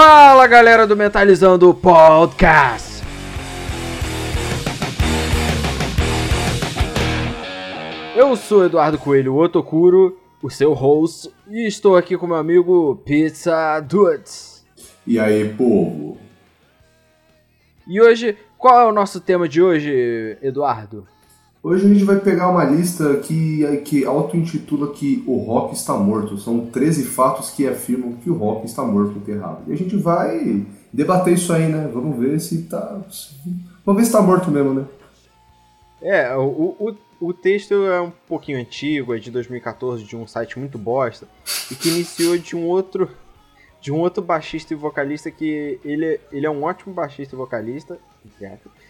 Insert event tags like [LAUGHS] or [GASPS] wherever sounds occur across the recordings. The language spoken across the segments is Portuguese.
Fala galera do Metalizando Podcast! Eu sou Eduardo Coelho Otokuro, o seu host, e estou aqui com meu amigo Pizza Dudes. E aí, povo? E hoje, qual é o nosso tema de hoje, Eduardo? Hoje a gente vai pegar uma lista que, que auto-intitula que o rock está morto. São 13 fatos que afirmam que o rock está morto, enterrado. E a gente vai debater isso aí, né? Vamos ver se tá. Vamos ver se tá morto mesmo, né? É, o, o, o texto é um pouquinho antigo, é de 2014, de um site muito bosta, e que iniciou de um outro de um outro baixista e vocalista que ele, ele é um ótimo baixista e vocalista,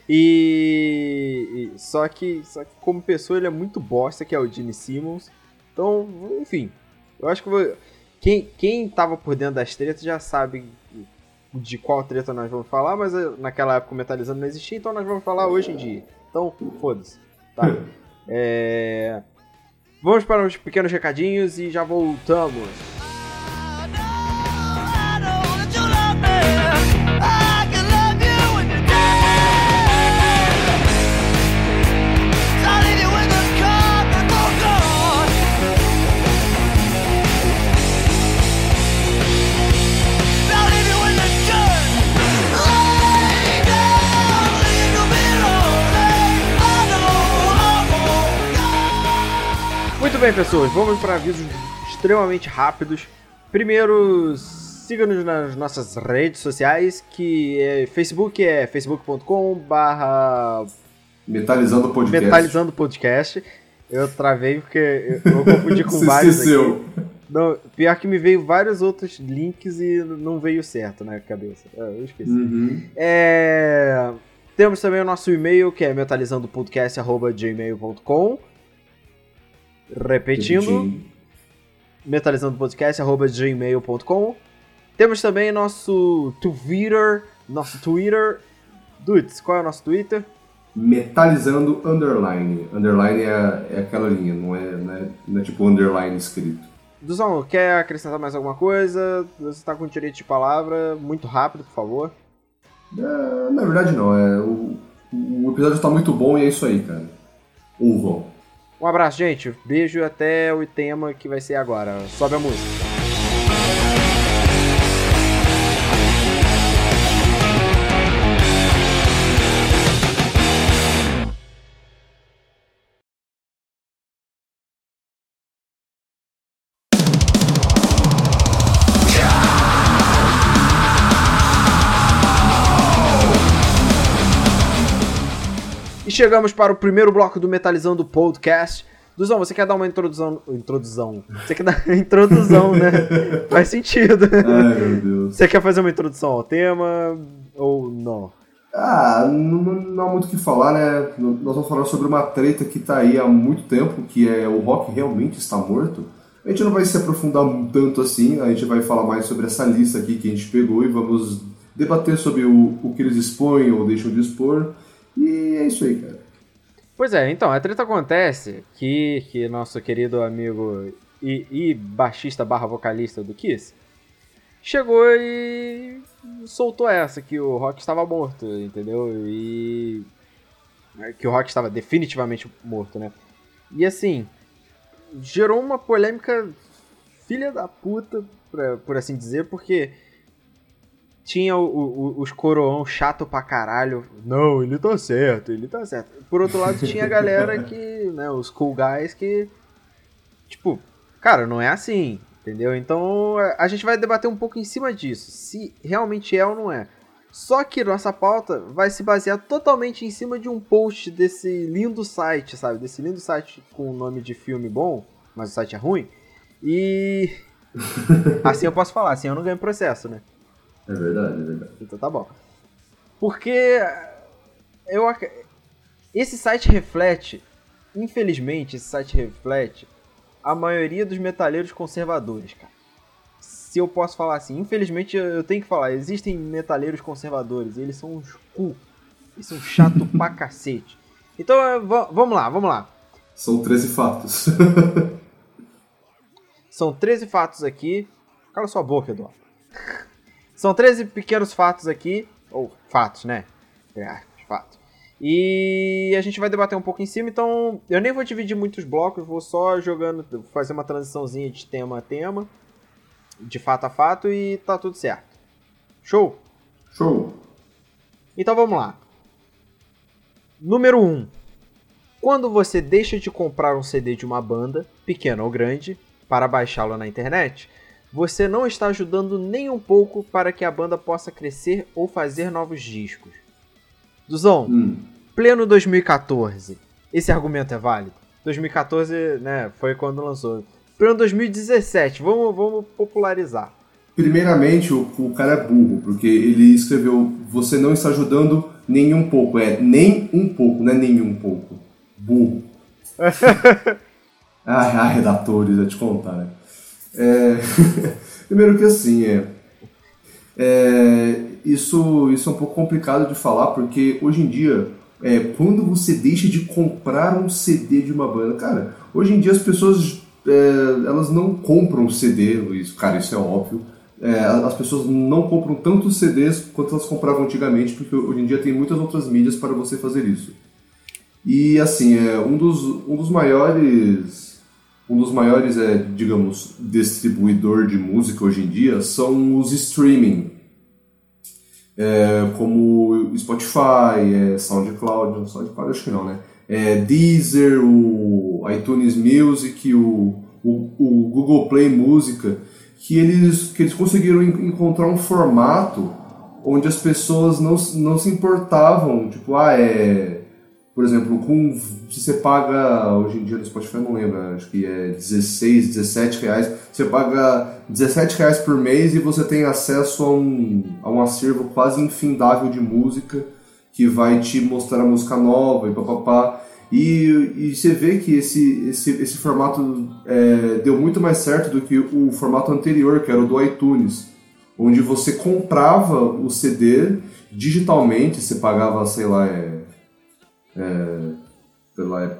e, e, só que só que como pessoa ele é muito bosta, que é o Gene Simmons. Então, enfim, eu acho que vou, quem quem tava por dentro das tretas já sabe de qual treta nós vamos falar, mas naquela época o Metalizando não existia, então nós vamos falar hoje em dia. Então, foda-se, tá? [LAUGHS] É... Vamos para os pequenos recadinhos e já voltamos. Muito bem, pessoas, vamos para avisos extremamente rápidos. Primeiro, siga-nos nas nossas redes sociais, que é Facebook é facebook.com barra Metalizando Podcast. Metalizando Podcast. Eu travei porque eu, eu confundi com [LAUGHS] vários aqui. Não, pior que me veio vários outros links e não veio certo na cabeça. É, Eu esqueci. Uhum. É, Temos também o nosso e-mail, que é metalizandopodcast.gmail.com Repetindo, metalizandopodcast.gmail.com Temos também nosso Twitter, nosso Twitter. Dudes, qual é o nosso Twitter? Metalizando underline. Underline é, é aquela linha, não é, não é, não é tipo underline escrito. Duzão, quer acrescentar mais alguma coisa? Você tá com direito de palavra, muito rápido, por favor. É, na verdade não, é, o, o episódio tá muito bom e é isso aí, cara. Ouvam. Um abraço, gente. Beijo até o tema que vai ser agora. Sobe a música. Chegamos para o primeiro bloco do Metalizando Podcast. Duzão, você quer dar uma introdução. Introdução. Você quer dar [LAUGHS] introdução, né? [LAUGHS] Faz sentido. Ai, meu Deus. Você quer fazer uma introdução ao tema ou não? Ah, não, não- há muito o que falar, né? Nós vamos falar sobre uma treta que tá aí há muito tempo, que é o rock realmente está morto. A gente não vai se aprofundar tanto assim, a gente vai falar mais sobre essa lista aqui que a gente pegou e vamos debater sobre o, o que eles expõem ou deixam de expor. E é isso aí, cara. Pois é, então, a treta acontece que, que nosso querido amigo e, e baixista barra vocalista do Kiss chegou e soltou essa, que o rock estava morto, entendeu? E. que o rock estava definitivamente morto, né? E assim, gerou uma polêmica filha da puta, pra- por assim dizer, porque tinha o- o- os coroão chato pra caralho. Não, ele tá certo, ele tá certo. Por outro lado, tinha a galera que, né, os cool guys que, tipo, cara, não é assim, entendeu? Então a- a gente vai debater um pouco em cima disso, se realmente é ou não é. Só que nossa pauta vai se basear totalmente em cima de um post desse lindo site, sabe? Desse lindo site com o nome de filme bom, mas o site é ruim. E. [LAUGHS] assim eu posso falar, assim eu não ganho processo, né? É verdade, é verdade. Então tá bom. Porque eu esse site reflete, infelizmente, esse site reflete a maioria dos metaleiros conservadores, cara. Se eu posso falar assim, infelizmente eu tenho que falar, existem metaleiros conservadores, e eles são uns cu. Eles são chato [LAUGHS] pra cacete. Então, eh, va- vamos lá, vamos lá. São 13 fatos. São 13 fatos aqui. Cala sua boca, Eduardo. [LAUGHS] São 13 pequenos fatos aqui, ou fatos, né? É, fatos. E a gente vai debater um pouco em cima, então eu nem vou dividir muitos blocos, vou só jogando, fazer uma transiçãozinha de tema a tema, de fato a fato e tá tudo certo. Show? Show. Então vamos lá. Número 1. Um, quando você deixa de comprar um CD de uma banda, pequena ou grande, para baixá-lo na internet, você não está ajudando nem um pouco para que a banda possa crescer ou fazer novos discos. Duzão, hum. pleno 2014, esse argumento é válido? 2014, né, foi quando lançou. Pleno 2017, vamos, vamos popularizar. Primeiramente, o, o cara é burro, porque ele escreveu: Você não está ajudando nem um pouco. É nem um pouco, não é nenhum pouco. Burro. [LAUGHS] ai, ai, redatores, vou te contar, né? É... [LAUGHS] Primeiro que assim, é... é... Isso, isso é um pouco complicado de falar, porque hoje em dia, é, quando você deixa de comprar um CD de uma banda, cara, hoje em dia as pessoas é, elas não compram CD, isso, cara, isso é óbvio é, as pessoas não compram tantos CDs quanto elas compravam antigamente, porque hoje em dia tem muitas outras mídias para você fazer isso. E assim, é, um, dos, um dos maiores um dos maiores, é, digamos, distribuidor de música hoje em dia são os streaming, é, como Spotify, é, SoundCloud, SoundCloud acho que não, né? É, Deezer, o iTunes Music, o, o, o Google Play Música que eles, que eles conseguiram encontrar um formato onde as pessoas não, não se importavam, tipo, ah, é. Por exemplo, com, se você paga, hoje em dia no Spotify não lembro, acho que é 16, 17 reais, você paga 17 reais por mês e você tem acesso a um, a um acervo quase infindável de música que vai te mostrar a música nova e papapá. E, e você vê que esse, esse, esse formato é, deu muito mais certo do que o formato anterior, que era o do iTunes, onde você comprava o CD digitalmente, você pagava, sei lá, é, é, sei lá,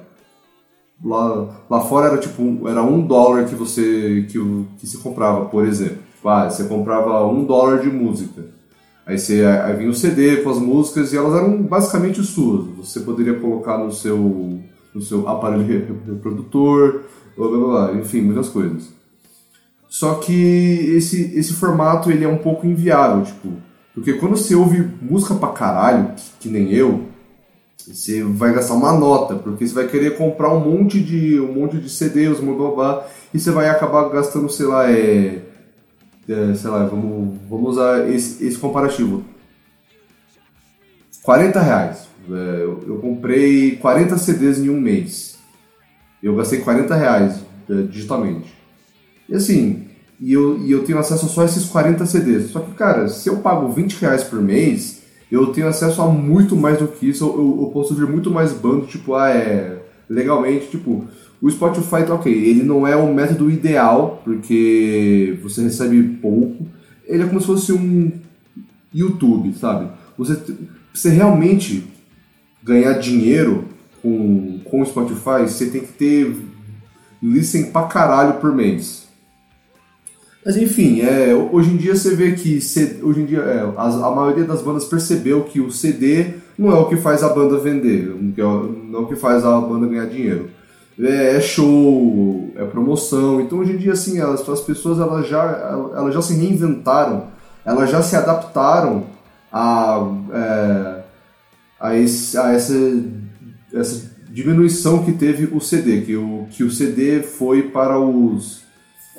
lá, lá fora era tipo era um dólar que você que, que se comprava, por exemplo. Ah, você comprava um dólar de música. Aí, você, aí vinha o CD com as músicas e elas eram basicamente suas. Você poderia colocar no seu, no seu aparelho reprodutor, blá, blá, blá, enfim, muitas coisas. Só que esse, esse formato ele é um pouco inviável, tipo, porque quando você ouve música pra caralho, que, que nem eu, você vai gastar uma nota, porque você vai querer comprar um monte de um monte de CDs, blá, e você vai acabar gastando, sei lá, é é, sei lá, vamos, vamos usar esse, esse comparativo. 40 reais. É, eu, eu, comprei 40 CDs em um mês. Eu gastei 40 reais é, digitalmente. E assim, e eu, e eu tenho acesso a só esses 40 CDs. Só que, cara, se eu pago 20 reais por mês, eu tenho acesso a muito mais do que isso. Eu, eu posso ver muito mais bando, tipo, ah, é. Legalmente, tipo, o Spotify tá ok, ele não é o método ideal, porque você recebe pouco. Ele é como se fosse um YouTube, sabe? Você, você realmente ganhar dinheiro com, com o Spotify, você tem que ter listen pra caralho por mês. Mas enfim, é, hoje em dia você vê que hoje em dia é, a, a, maioria das bandas percebeu que o CD não é o que faz a banda vender, não é o que faz a banda ganhar dinheiro é, é show, é promoção. Então hoje em dia assim, as, as pessoas elas já, elas já se reinventaram, elas já se adaptaram a, é, a, esse, a essa, essa diminuição que teve o CD, que o, que o CD foi para os.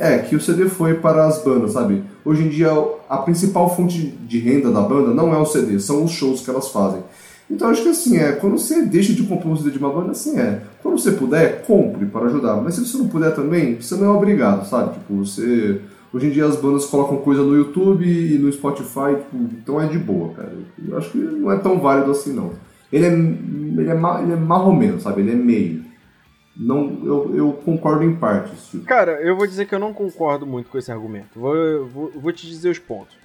É, que o CD foi para as bandas, sabe? Hoje em dia a principal fonte de renda da banda não é o CD, são os shows que elas fazem. Então acho que assim, é, quando você deixa de comprar um CD de uma banda, assim é. Quando você puder, compre para ajudar. Mas se você não puder também, você não é obrigado, sabe? Tipo, você. Hoje em dia as bandas colocam coisa no YouTube e no Spotify, tipo, então é de boa, cara. Eu acho que não é tão válido assim não. Ele é, ele é, ele é marromeno, sabe? Ele é meio. Não, eu, eu concordo em partes. Tipo. Cara, eu vou dizer que eu não concordo muito com esse argumento. Vou, vou, vou te dizer os pontos.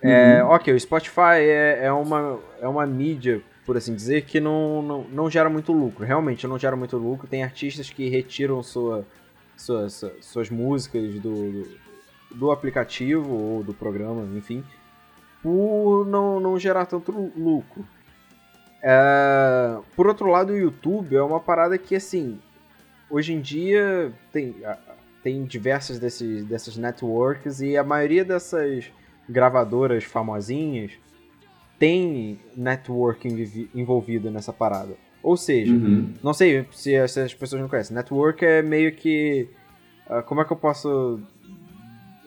É, uhum. ok, o Spotify é, é, uma, é uma mídia por assim dizer, que não, não, não gera muito lucro. Realmente não gera muito lucro. Tem artistas que retiram sua, sua, suas músicas do, do, do aplicativo ou do programa, enfim. por não, não gerar tanto lucro. É, por outro lado, o YouTube é uma parada que, assim, hoje em dia tem, tem diversas desses, dessas networks e a maioria dessas gravadoras famosinhas tem networking envolvido nessa parada. Ou seja, uhum. não sei se, as pessoas não conhecem, network é meio que. Uh, como é que eu posso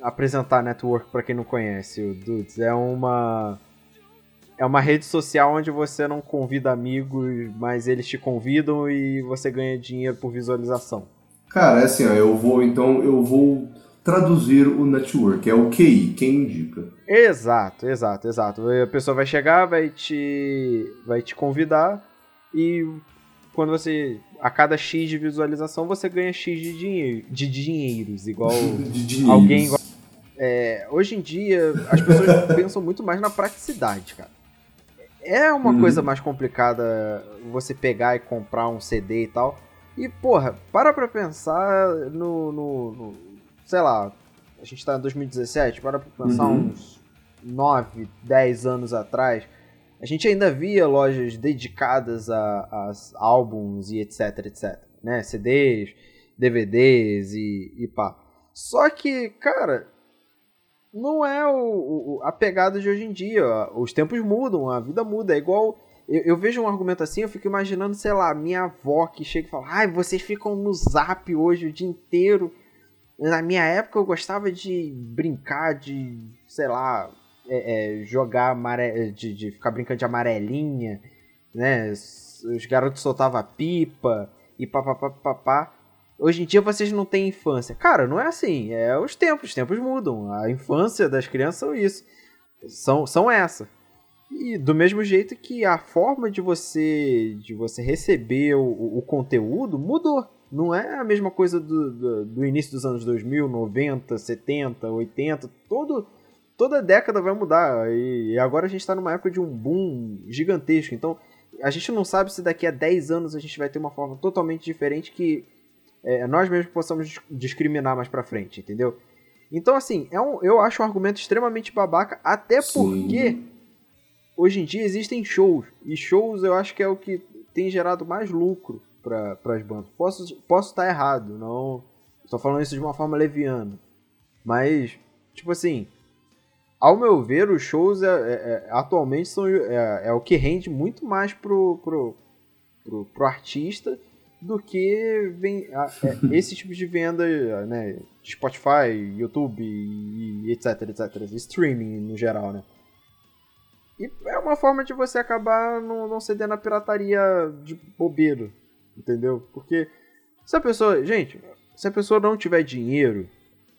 apresentar network para quem não conhece o Dudes? É uma é uma rede social onde você não convida amigos, mas eles te convidam e você ganha dinheiro por visualização. Cara, é assim, ó, eu vou então eu vou traduzir o network, é o QI, quem indica. Exato, exato, exato. A pessoa vai chegar, vai te vai te convidar e quando você a cada X de visualização você ganha X de dinheiro, de dinheiros, igual [LAUGHS] de dinheiros. alguém igual é, hoje em dia, as pessoas [LAUGHS] pensam muito mais na praticidade, cara. É uma uhum. coisa mais complicada você pegar e comprar um CD e tal. E, porra, para pra pensar no, no, no sei lá, a gente tá em 2017, para pra pensar uhum. uns 9, 10 anos atrás, a gente ainda via lojas dedicadas a, a álbuns e etc, etc, né? CDs, DVDs e, e pá. Só que, cara, não é o, o, a pegada de hoje em dia. Os tempos mudam, a vida muda. É igual. Eu, eu, vejo um argumento assim, eu fico imaginando, sei lá, minha avó que chega e fala: Ai, vocês ficam no zap hoje o dia inteiro. Na minha época eu gostava de brincar, de, sei lá, é, é, jogar amare... de, de ficar brincando de amarelinha, né? Os garotos soltavam pipa e papapá. Hoje em dia vocês não têm infância. Cara, não é assim. É os tempos, os tempos mudam. A infância das crianças são isso. São, são essa. E do mesmo jeito que a forma de você de você receber o, o conteúdo mudou. Não é a mesma coisa do, do, do, início dos anos 2000, 90, 70, 80. Todo, toda década vai mudar. E, e agora a gente está numa época de um boom gigantesco. Então a gente não sabe se daqui a 10 anos a gente vai ter uma forma totalmente diferente que é, nós mesmos possamos discriminar mais pra frente, entendeu? Então, assim, é um, eu acho um argumento extremamente babaca, até Sim. porque hoje em dia existem shows, e shows eu acho que é o que tem gerado mais lucro para as bandas. Posso, posso estar errado, não estou falando isso de uma forma leviana, mas, tipo assim, ao meu ver, os shows é, é, é atualmente são, é, é, o que rende muito mais pro, pro, pro, pro artista do que vem, a, é, [LAUGHS] esse tipo de venda, né, Spotify, YouTube e, etc, etc, streaming no geral, né. E é uma forma de você acabar não, não cedendo a pirataria de bobeiro, entendeu? Porque se a pessoa, gente, se a pessoa não tiver dinheiro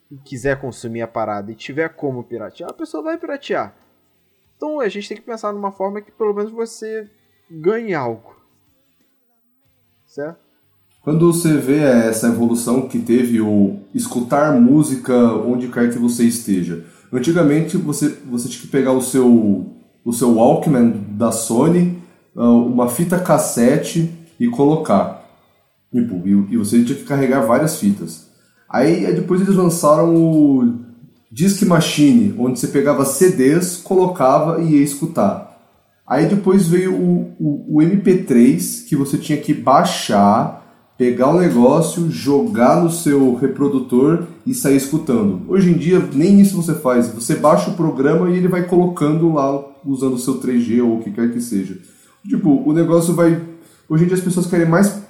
e quiser consumir a parada e tiver como piratear, a pessoa vai piratear. Então a gente tem que pensar numa forma que pelo menos você ganhe algo. Certo? Quando você vê essa evolução que teve o escutar música onde quer que você esteja. Antigamente você, você tinha que pegar o seu, o seu Walkman da Sony, ah, uma fita cassete e colocar. Tipo, e, e você tinha que carregar várias fitas. Aí depois eles lançaram o Disc Machine, onde você pegava CDs, colocava e ia escutar. Aí depois veio o, o, o MP3, que você tinha que baixar pegar o negócio, jogar no seu reprodutor e sair escutando. Hoje em dia, nem isso você faz. Você baixa o programa e ele vai colocando lá, usando o seu 3G ou o que quer que seja. Tipo, o negócio vai. Hoje em dia as pessoas querem mais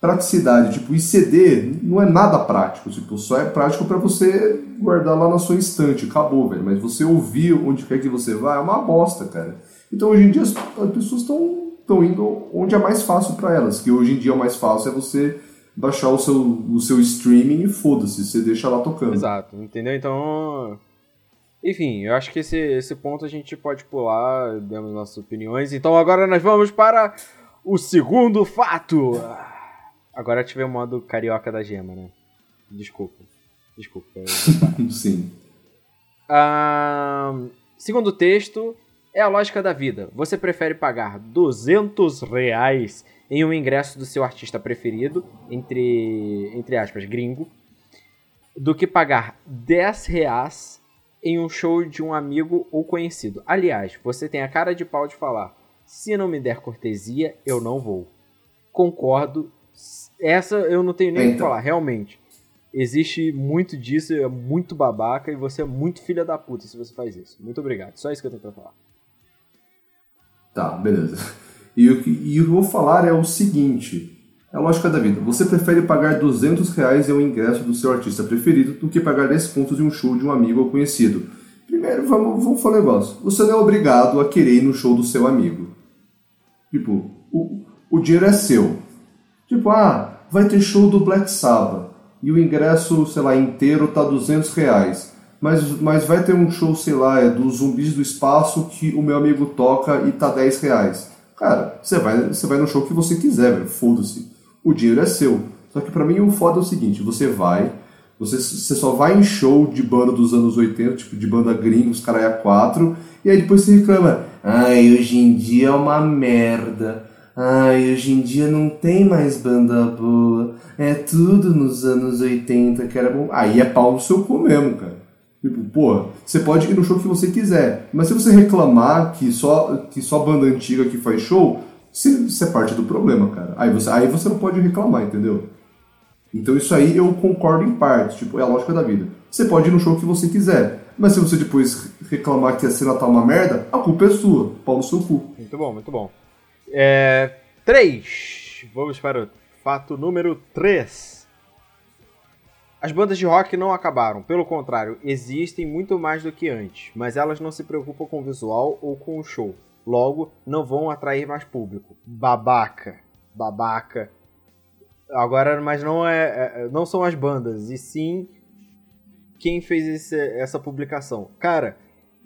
praticidade. Tipo, ICD não é nada prático. Tipo, só é prático para você guardar lá na sua estante. Acabou, velho. Mas você ouvir onde quer que você vá é uma bosta, cara. Então hoje em dia as, as pessoas estão estão indo onde é mais fácil para elas, que hoje em dia o mais fácil é você baixar o seu, o seu streaming e foda-se, você deixa lá tocando. Exato, entendeu? Então. Enfim, eu acho que esse, esse ponto a gente pode pular, demos nossas opiniões. Então agora nós vamos para o segundo fato. Agora tive o modo carioca da gema, né? Desculpa. Desculpa. [LAUGHS] Sim. Ah, segundo texto, é a lógica da vida. Você prefere pagar 200 reais em um ingresso do seu artista preferido, entre, entre aspas, gringo, do que pagar 10 reais em um show de um amigo ou conhecido. Aliás, você tem a cara de pau de falar: se não me der cortesia, eu não vou. Concordo. Essa eu não tenho nem o então. que falar, realmente. Existe muito disso, é muito babaca e você é muito filha da puta se você faz isso. Muito obrigado. Só isso que eu tenho pra falar. Tá, beleza. E o que eu vou falar é o seguinte: é a lógica da vida. Você prefere pagar 200 reais em um ingresso do seu artista preferido do que pagar 10 pontos em um show de um amigo ou conhecido. Primeiro, vamos, vamos falar um negócio. Você não é obrigado a querer ir no show do seu amigo. Tipo, o, o dinheiro é seu. Tipo, ah, vai ter show do Black Sabbath e o ingresso, sei lá, inteiro tá 200 reais. Mas, mas vai ter um show, sei lá, é dos zumbis do espaço que o meu amigo toca e tá 10 reais. Cara, você vai, você vai no show que você quiser, velho. Foda-se o dinheiro é seu. Só que para mim o foda é o seguinte, você vai, você, você só vai em show de banda dos anos 80, tipo de banda gringos, caralho a 4, e aí depois você reclama, ai, hoje em dia é uma merda. Ai, hoje em dia não tem mais banda boa. É tudo nos anos 80 que era bom. Aí é pau no seu cu mesmo, cara. Tipo, pô, você pode ir no show que você quiser, mas se você reclamar que só, que só banda antiga que faz show, isso é parte do problema, cara. Aí você, aí você não pode reclamar, entendeu? Então isso aí eu concordo em parte, tipo, é a lógica da vida. Você pode ir no show que você quiser, mas se você depois reclamar que a cena tá uma merda, a culpa é sua, pau no seu cu. Muito bom, muito bom. É... 3. Vamos para o fato número 3. As bandas de rock não acabaram, pelo contrário, existem muito mais do que antes, mas elas não se preocupam com o visual ou com o show logo não vão atrair mais público. Babaca, babaca. Agora, mas não é, é não são as bandas, e sim quem fez esse, essa publicação. Cara,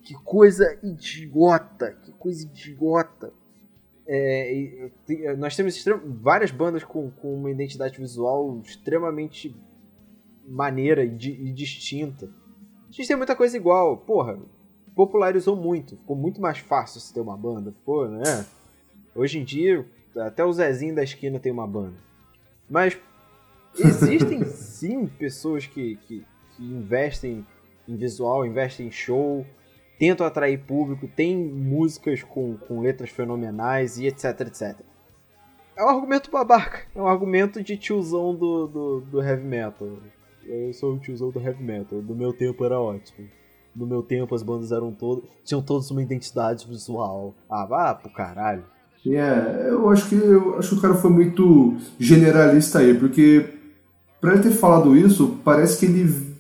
que coisa idiota, que coisa idiota. É, nós temos várias bandas com, com, uma identidade visual extremamente maneira e, e distinta. A gente tem muita coisa igual. Porra, popularizou muito. Ficou muito mais fácil se ter uma banda. Ficou, né? Hoje em dia, até o Zezinho da esquina tem uma banda. Mas existem [LAUGHS] sim pessoas que, que, que investem em visual, investem em show, tentam atrair público, tem músicas com, com letras fenomenais e etc, etc. É um argumento babaca, é um argumento de tiozão do, do, do heavy metal. Eu sou o tiozão do heavy metal, do meu tempo era ótimo no meu tempo as bandas eram todas. tinham todas uma identidade visual. Ah, vá pro caralho. É, eu acho que eu acho que o cara foi muito generalista aí, porque para ele ter falado isso, parece que ele.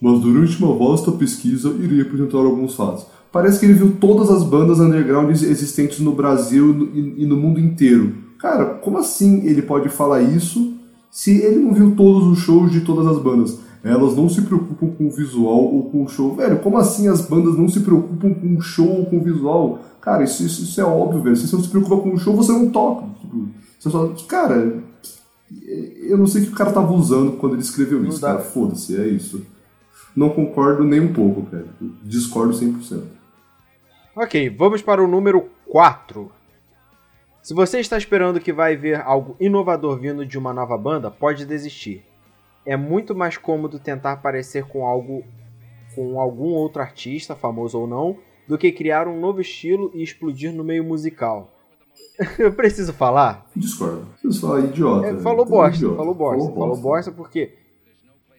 Mas durante uma vasta pesquisa irei apresentar alguns fatos. Parece que ele viu todas as bandas underground existentes no Brasil e no mundo inteiro. Cara, como assim ele pode falar isso se ele não viu todos os shows de todas as bandas? Elas não se preocupam com o visual ou com o show. Velho, como assim as bandas não se preocupam com o show ou com o visual? Cara, isso, isso, isso é óbvio, velho. Se você não se preocupa com o show, você não toca. Tipo, você só. Cara, eu não sei o que o cara tava usando quando ele escreveu não isso, dá. cara. Foda-se, é isso. Não concordo nem um pouco, cara. Discordo 100%. Ok, vamos para o número 4. Se você está esperando que vai ver algo inovador vindo de uma nova banda, pode desistir é muito mais cômodo tentar parecer com algo com algum outro artista, famoso ou não, do que criar um novo estilo e explodir no meio musical. [LAUGHS] Eu preciso falar? Discordo. Preciso falar idiota. É, falou, bosta, idiota. falou bosta. Falou bosta. Falou bosta porque.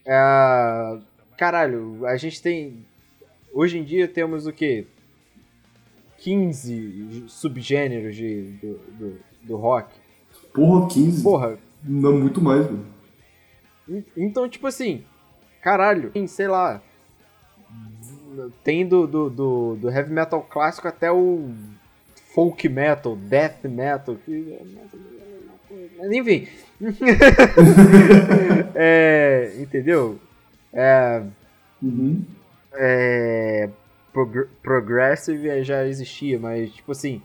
É, caralho, a gente tem. Hoje em dia temos o quê? 15 subgêneros de, do, do, do rock. Porra, 15? Porra. Não, muito mais, velho. Então, tipo assim, caralho, tem, sei lá. Tem do, do, do, do, heavy metal clássico até o folk metal, death metal. Que, mas enfim. [LAUGHS] é, entendeu? É, uhum. é, progressive já existia, mas tipo assim,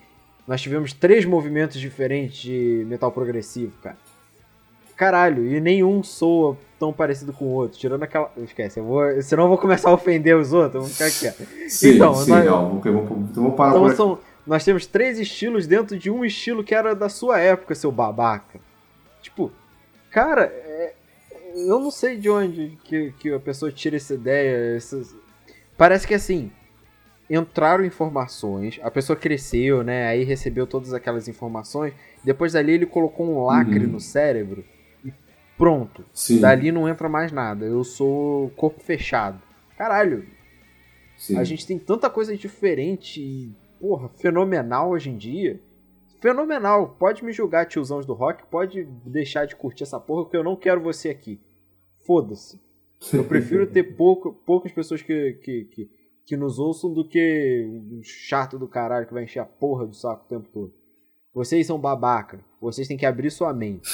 nós tivemos três movimentos diferentes de metal progressivo, cara caralho, e nenhum soa tão parecido com o outro, tirando aquela. Esquece, eu vou. Senão eu vou começar a ofender os outros, ficar. Sim, então, sim, nós... não, okay, vamos, vamos parar então, são, nós temos três estilos dentro de um estilo que era da sua época, seu babaca. Tipo, cara, é... eu não sei de onde que, que a pessoa tira essa ideia, essas, Parece que assim, entraram informações, a pessoa cresceu, né? Aí recebeu todas aquelas informações. Depois dali ele colocou um lacre Uhum. no cérebro e pronto. Sim. Dali não entra mais nada. Eu sou corpo fechado. Caralho, sim. a gente tem tanta coisa diferente e, porra, fenomenal hoje em dia. Fenomenal. Pode me julgar, tiozãos do rock. Pode deixar de curtir essa porra, porque eu não quero você aqui. Foda-se. Eu prefiro ter pouco, poucas pessoas que, que, que, que nos ouçam do que um chato do caralho que vai encher a porra do saco o tempo todo. Vocês são babaca. Vocês têm que abrir sua mente.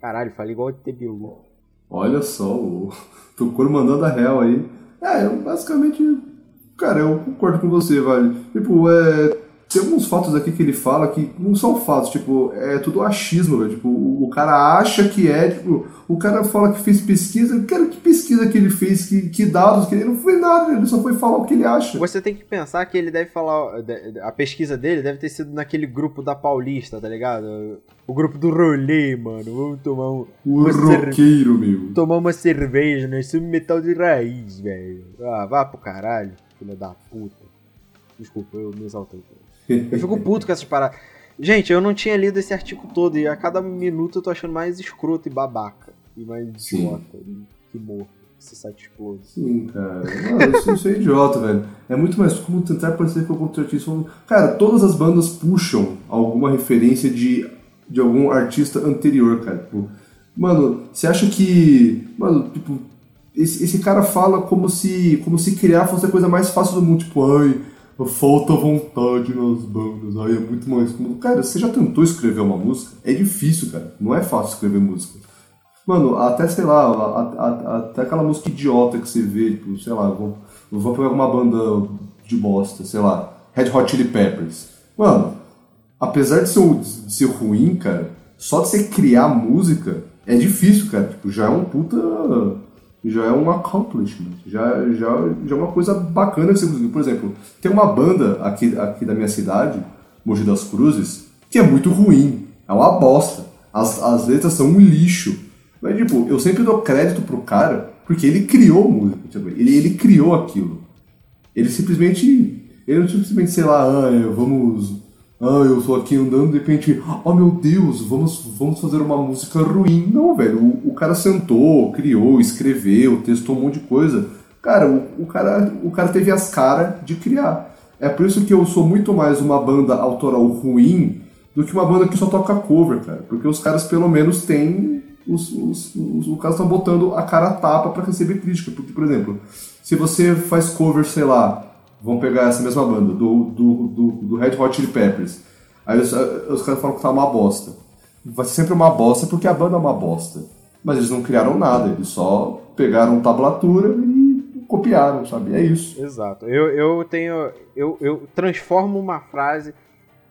Caralho, falei igual de Tebilu. Olha só, o Tocoro mandando a real aí. É, eu basicamente. Cara, eu concordo com você, vale. Tipo, é. Tem alguns fatos aqui que ele fala que não são fatos, tipo, é tudo achismo, velho. Tipo, o, o cara acha que é, tipo, o cara fala que fez pesquisa. Cara, que pesquisa que ele fez? Que, que dados? Que ele não foi nada, ele só foi falar o que ele acha. Você tem que pensar que ele deve falar. A pesquisa dele deve ter sido naquele grupo da Paulista, tá ligado? O grupo do rolê, mano. Vamos tomar um. O roqueiro, meu. Tomar uma cerveja, né? Isso é metal de raiz, velho. Ah, vá pro caralho, filha da puta. Desculpa, eu me exaltei. Eu fico puto com essas paradas. Gente, eu não tinha lido esse artigo todo e a cada minuto eu tô achando mais escroto e babaca. E mais idiota. E que morto. Esse site explode. Sim, cara. Mano, isso, isso é idiota, velho. É muito mais como tentar parecer com algum artista. Cara, todas as bandas puxam alguma referência de, de algum artista anterior, cara. Tipo, mano, você acha que. Mano, tipo, esse, esse cara fala como se, como se criar fosse a coisa mais fácil do mundo. Tipo, ai, falta vontade nas bandas. Ai, é muito mais. Como... Cara, você já tentou escrever uma música? É difícil, cara. Não é fácil escrever música. Mano, até sei lá, a- a- a- até aquela música idiota que você vê, tipo, sei lá, vou, vou pegar uma banda de bosta, sei lá, Red Hot Chili Peppers. Mano, apesar de ser, de ser ruim, cara, só de você criar música é difícil, cara. Tipo, já é um puta. Já é um accomplishment. Já, já, já é uma coisa bacana você conseguiu. Por exemplo, tem uma banda aqui, aqui da minha cidade, Mogi das Cruzes, que é muito ruim. É uma bosta. As, as letras são um lixo. Mas, tipo, eu sempre dou crédito pro cara porque ele criou música. Tipo, ele, ele criou aquilo. Ele simplesmente. Ele não simplesmente, sei lá, ah, é, vamos. Ah, eu tô aqui andando de repente, oh meu Deus, vamos, vamos fazer uma música ruim. Não, velho, o, o cara sentou, criou, escreveu, testou um monte de coisa. Cara, o, o cara, o cara teve as caras de criar. É por isso que eu sou muito mais uma banda autoral ruim do que uma banda que só toca cover, cara. Porque os caras pelo menos têm. Os, os, os, os caras estão botando a cara tapa pra receber crítica. Porque, por exemplo, se você faz cover, sei lá, vamos pegar essa mesma banda, do, do, do, do Red Hot Chili Peppers. Aí os, os caras falam que tá uma bosta. Vai ser sempre uma bosta porque a banda é uma bosta. Mas eles não criaram nada, eles só pegaram tablatura e copiaram, sabe? É isso. Exato. Eu, eu tenho. Eu, eu transformo uma frase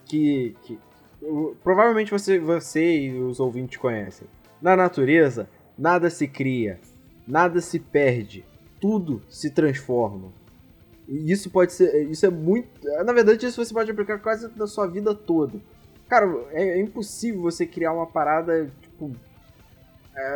que. que eu- provavelmente você, você e os ouvintes conhecem. Na natureza, nada se cria, nada se perde, tudo se transforma. E isso pode ser. Isso é muito. Na verdade, isso você pode aplicar quase na sua vida toda. Cara, é, é impossível você criar uma parada, tipo,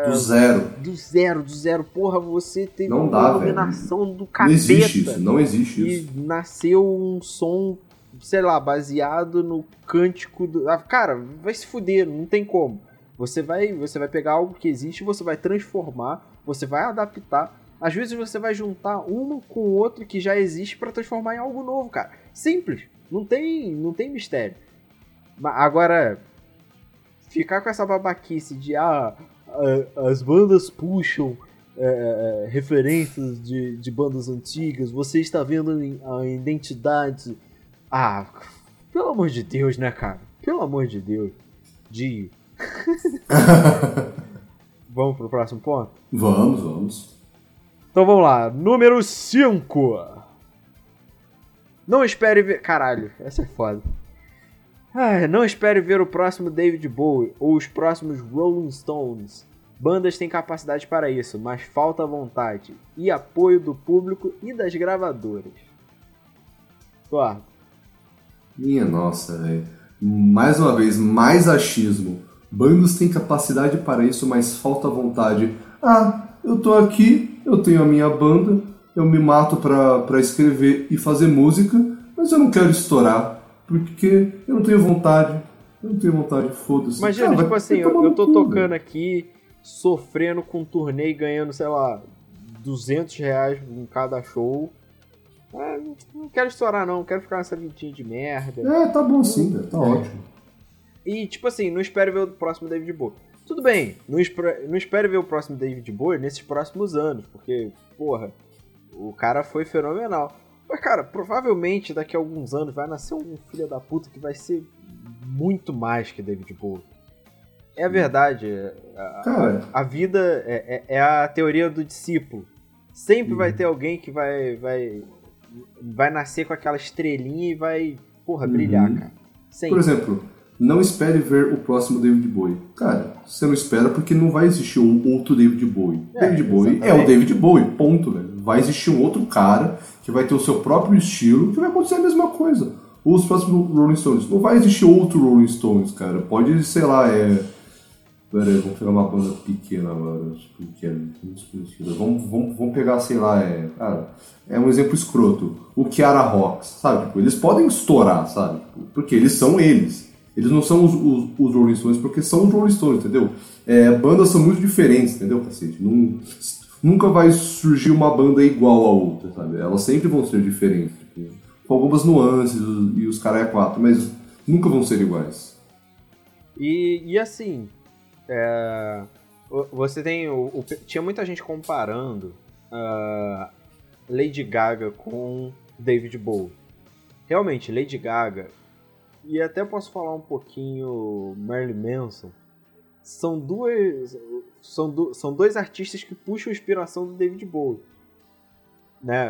Do zero. do zero, do zero. Porra, você teve Não uma dá, velho. iluminação do Não capeta. existe isso, não existe E isso. nasceu um som, sei lá, baseado no cântico do. Ah, cara, vai se fuder, não tem como. Você vai, você vai pegar algo que existe, você vai transformar, você vai adaptar. Às vezes você vai juntar uma com outra que já existe pra transformar em algo novo, cara. Simples. Não tem, não tem mistério. Agora, ficar com essa babaquice de ah, as bandas puxam é, é, referências de, de bandas antigas, você está vendo a identidade. Ah, pelo amor de Deus, né, cara? Pelo amor de Deus. Dio. [LAUGHS] vamos pro próximo ponto? Vamos, vamos. Então vamos lá. Número 5. Não espere ver. Caralho, essa é foda. Ai, não espere ver o próximo David Bowie ou os próximos Rolling Stones. Bandas têm capacidade para isso, mas falta vontade e apoio do público e das gravadoras. Eduardo, Minha nossa, velho. Mais uma vez, mais achismo. Bandos têm capacidade para isso, mas falta vontade. Ah, eu tô aqui, eu tenho a minha banda, eu me mato para escrever e fazer música, mas eu não quero estourar, porque eu não tenho vontade. Eu não tenho vontade, foda-se. Imagina, Cara, tipo assim, eu, eu tô tocando aqui, sofrendo com um turnê e ganhando, sei lá, 200 reais em cada show. Ah, não quero estourar não, quero ficar nessa vidinha de merda. É, tá bom sim, tá É. ótimo. E, tipo assim, não espere ver o próximo David Bowie. Tudo bem, não, espre- não espere ver o próximo David Bowie nesses próximos anos, porque, porra, o cara foi fenomenal. Mas, cara, provavelmente daqui a alguns anos vai nascer um filho da puta que vai ser muito mais que David Bowie. É a verdade. A, Cara, a vida é, é- é a teoria do discípulo. Sempre Uhum. vai ter alguém que vai, vai, vai nascer com aquela estrelinha e vai, porra, brilhar, Uhum. cara. Sempre. por exemplo, não espere ver o próximo David Bowie. Cara, você não espera porque não vai existir um outro David Bowie. É, David Bowie é exatamente. o David Bowie, ponto, velho. Vai existir um outro cara que vai ter o seu próprio estilo, que vai acontecer a mesma coisa. Os próximos Rolling Stones. Não vai existir outro Rolling Stones, cara. Pode, sei lá, é. Pera aí, vamos pegar uma banda pequena agora. Pequena, desconhecida. Vamos, vamos, vamos pegar, sei lá, é. Cara, é um exemplo escroto. O Kiara Rocks, sabe? Tipo, eles podem estourar, sabe? Tipo, Porque eles são eles. Eles não são os, os, os Rolling Stones porque são os Rolling Stones, entendeu? É, bandas são muito diferentes, entendeu, cacete? Nunca vai surgir uma banda igual a outra, sabe? Elas sempre vão ser diferentes. tipo, com algumas nuances e os caras é quatro, mas nunca vão ser iguais. E, e assim, é, você tem. O, o- tinha muita gente comparando ah, Lady Gaga com David Bowie. Realmente, Lady Gaga, e até posso falar um pouquinho Marilyn Manson, são duas. São, du- são dois artistas que puxam inspiração do David Bowie. Né?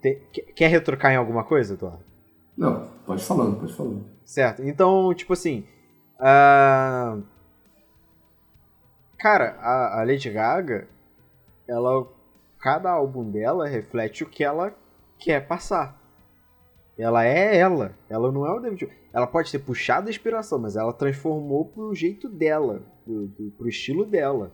Tem- quer- retrucar em alguma coisa, Eduardo? Não, pode falando, pode falando. Certo. Então, tipo assim. ah, Cara, a, a Lady Gaga, ela. Cada álbum dela reflete o que ela quer passar. Ela é ela. Ela não é o David. Ela pode ter puxado a inspiração, mas ela transformou pro jeito dela, pro, pro- pro estilo dela.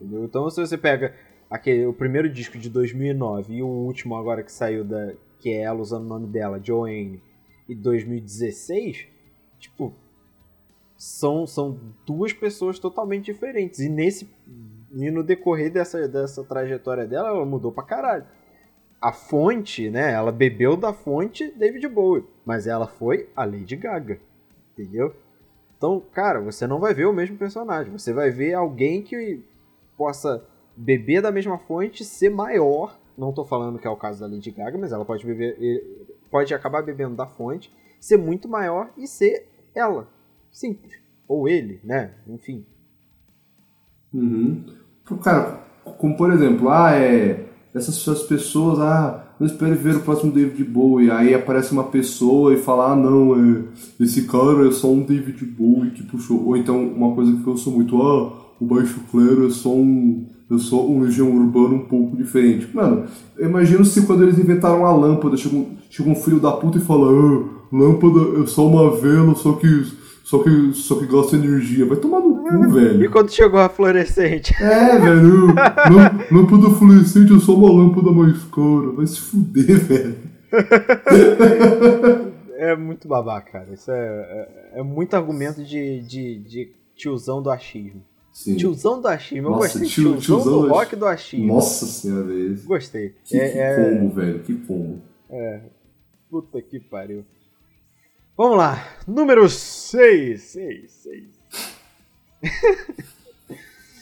Entendeu? Então, se você pega aquele, o primeiro disco de 2009 e o último agora que saiu da. que é ela usando o nome dela, Joanne, e 2016, tipo, são, são duas pessoas totalmente diferentes. E nesse e no decorrer dessa, dessa trajetória dela, ela mudou pra caralho. A fonte, né? Ela bebeu da fonte David Bowie, mas ela foi a Lady Gaga, entendeu? Então, cara, você não vai ver o mesmo personagem, você vai ver alguém que possa beber da mesma fonte, ser maior. Não tô falando que é o caso da Lady Gaga, mas ela pode beber, pode acabar bebendo da fonte, ser muito maior e ser ela. Simples. Ou ele, né? Enfim. Uhum. Cara, como por exemplo, ah, é. Essas, pessoas, ah, não espere ver o próximo David Bowie. Aí aparece uma pessoa e fala, ah, não, é, esse cara é só um David Bowie que puxou. Ou então uma coisa que eu sou muito, ah, o Baixo Clero é só um. É só um Legião Urbana um pouco diferente. Mano, eu imagino se quando eles inventaram a lâmpada, chega um, chega um filho da puta e fala, ah, lâmpada é só uma vela, só que. Só que, só que gasta energia. Vai tomar no cu, [LAUGHS] velho. E quando chegou a fluorescente? É, velho. Lâmpada fluorescente é só uma lâmpada mais cara. Vai se fuder, velho. [LAUGHS] É muito babaca, cara. Isso é, é, é muito argumento de, de, de tiozão do achismo. Sim. Tiozão do achismo. Eu Nossa, gostei. tio- tiozão, tiozão do rock do achismo. Nossa senhora, velho. Gostei. Que, é, que é- pombo, velho. Que pombo. Puta que pariu. Vamos lá. Número 6. 6, 6.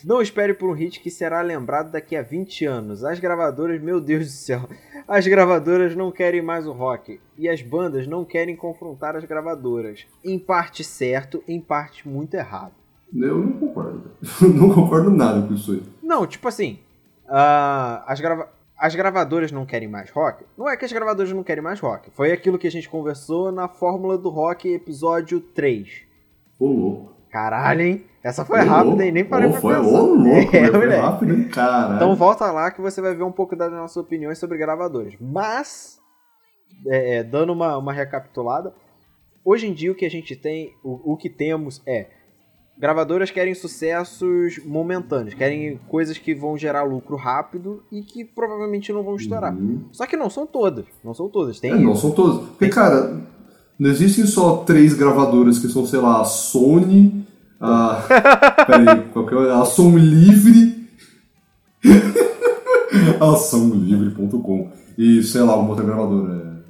Não espere por um hit que será lembrado daqui a 20 anos. As gravadoras, meu Deus do céu. As gravadoras não querem mais o rock. E as bandas não querem confrontar as gravadoras. Em parte certo, em parte muito errado. Eu não concordo. [LAUGHS] Não concordo nada com isso aí. Não, tipo assim. ah, as, grava- as gravadoras não querem mais rock? Não é que as gravadoras não querem mais rock. Foi aquilo que a gente conversou na Fórmula do Rock, episódio 3. Ô, louco. Caralho, hein? Essa foi Ô, rápida, hein? Nem parei Ô, pra foi, pensar. Ô, louco, [LAUGHS] É, velho. Foi rápido, hein? Caralho. Então volta lá que você vai ver um pouco das nossas opiniões sobre gravadores. Mas, é, é, dando uma, uma recapitulada, hoje em dia o que a gente tem, o, o que temos é gravadoras querem sucessos momentâneos, querem coisas que vão gerar lucro rápido e que provavelmente não vão estourar. Uhum. Só que não são todas, não são todas. Tem É, não são todas. Porque, cara, não existem só três gravadoras que são, sei lá, a Sony, a. [LAUGHS] peraí, qual que é? A Som Livre. [LAUGHS] a somlivre.com. E, sei lá, uma outra gravadora.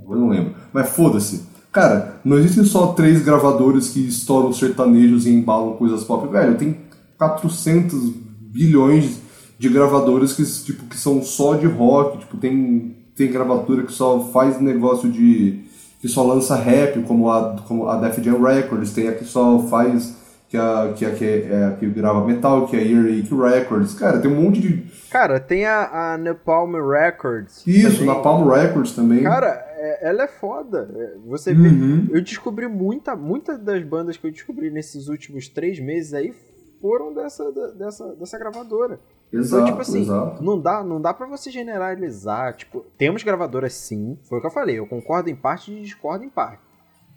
Agora eu não lembro. Mas foda-se. Cara, não existem só três gravadores que estouram sertanejos e embalam coisas pop. Velho, tem 400 bilhões de gravadoras que, tipo, que são só de rock. Tipo, tem, tem gravadora que só faz negócio de. que só lança rap, como a, como a Def Jam Records. Tem a que só faz. que a que, a, que, é, que grava metal, que é a Earache Records. Cara, tem um monte de. Cara, tem a, a Napalm Records. Isso, também. na Palm Records também. Cara, ela é foda. É, Você vê. Uhum. Eu descobri muita, muita das bandas que eu descobri nesses últimos três meses aí foram dessa, dessa, dessa gravadora. Exato, então, tipo assim, exato. não dá, não dá para você generalizar. Tipo, temos gravadoras sim, foi o que eu falei. Eu concordo em parte e discordo em parte.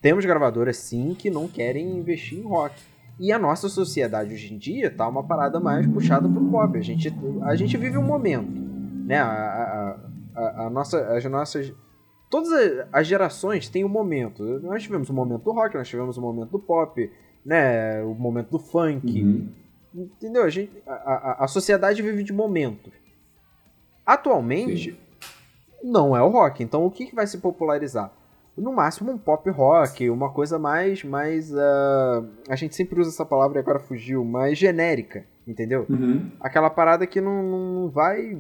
Temos gravadoras sim que não querem investir em rock. E a nossa sociedade hoje em dia tá uma parada mais puxada pro pop. A gente, a gente vive um momento, né? A, a, a, a nossa, as nossas todas as gerações têm um momento. Nós tivemos o momento do rock, nós tivemos o momento do pop, né? O momento do funk. Uhum. Entendeu? A, gente, a, a, a sociedade vive de momentos. Atualmente, não é o rock. Então, o que, que vai se popularizar? No máximo, um pop rock, uma coisa mais. mais ah, a gente sempre usa essa palavra e agora fugiu, mais genérica, entendeu? Uhum. Aquela parada que não, não vai.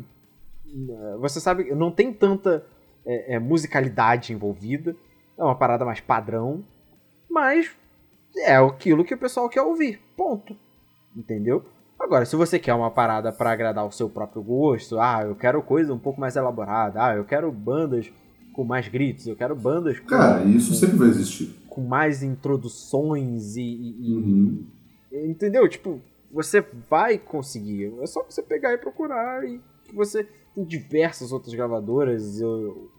eh, Você sabe, não tem tanta eh, eh, musicalidade envolvida. É uma parada mais padrão. Mas é aquilo que o pessoal quer ouvir. Ponto. Entendeu? Agora, se você quer uma parada pra agradar o seu próprio gosto, ah, eu quero coisa um pouco mais elaborada, ah, eu quero bandas com mais gritos, eu quero bandas com, Cara, isso sempre vai existir. com mais introduções e, e- Uhum. Entendeu? Tipo, você vai conseguir. É só você pegar e procurar. E você tem diversas outras gravadoras. eu-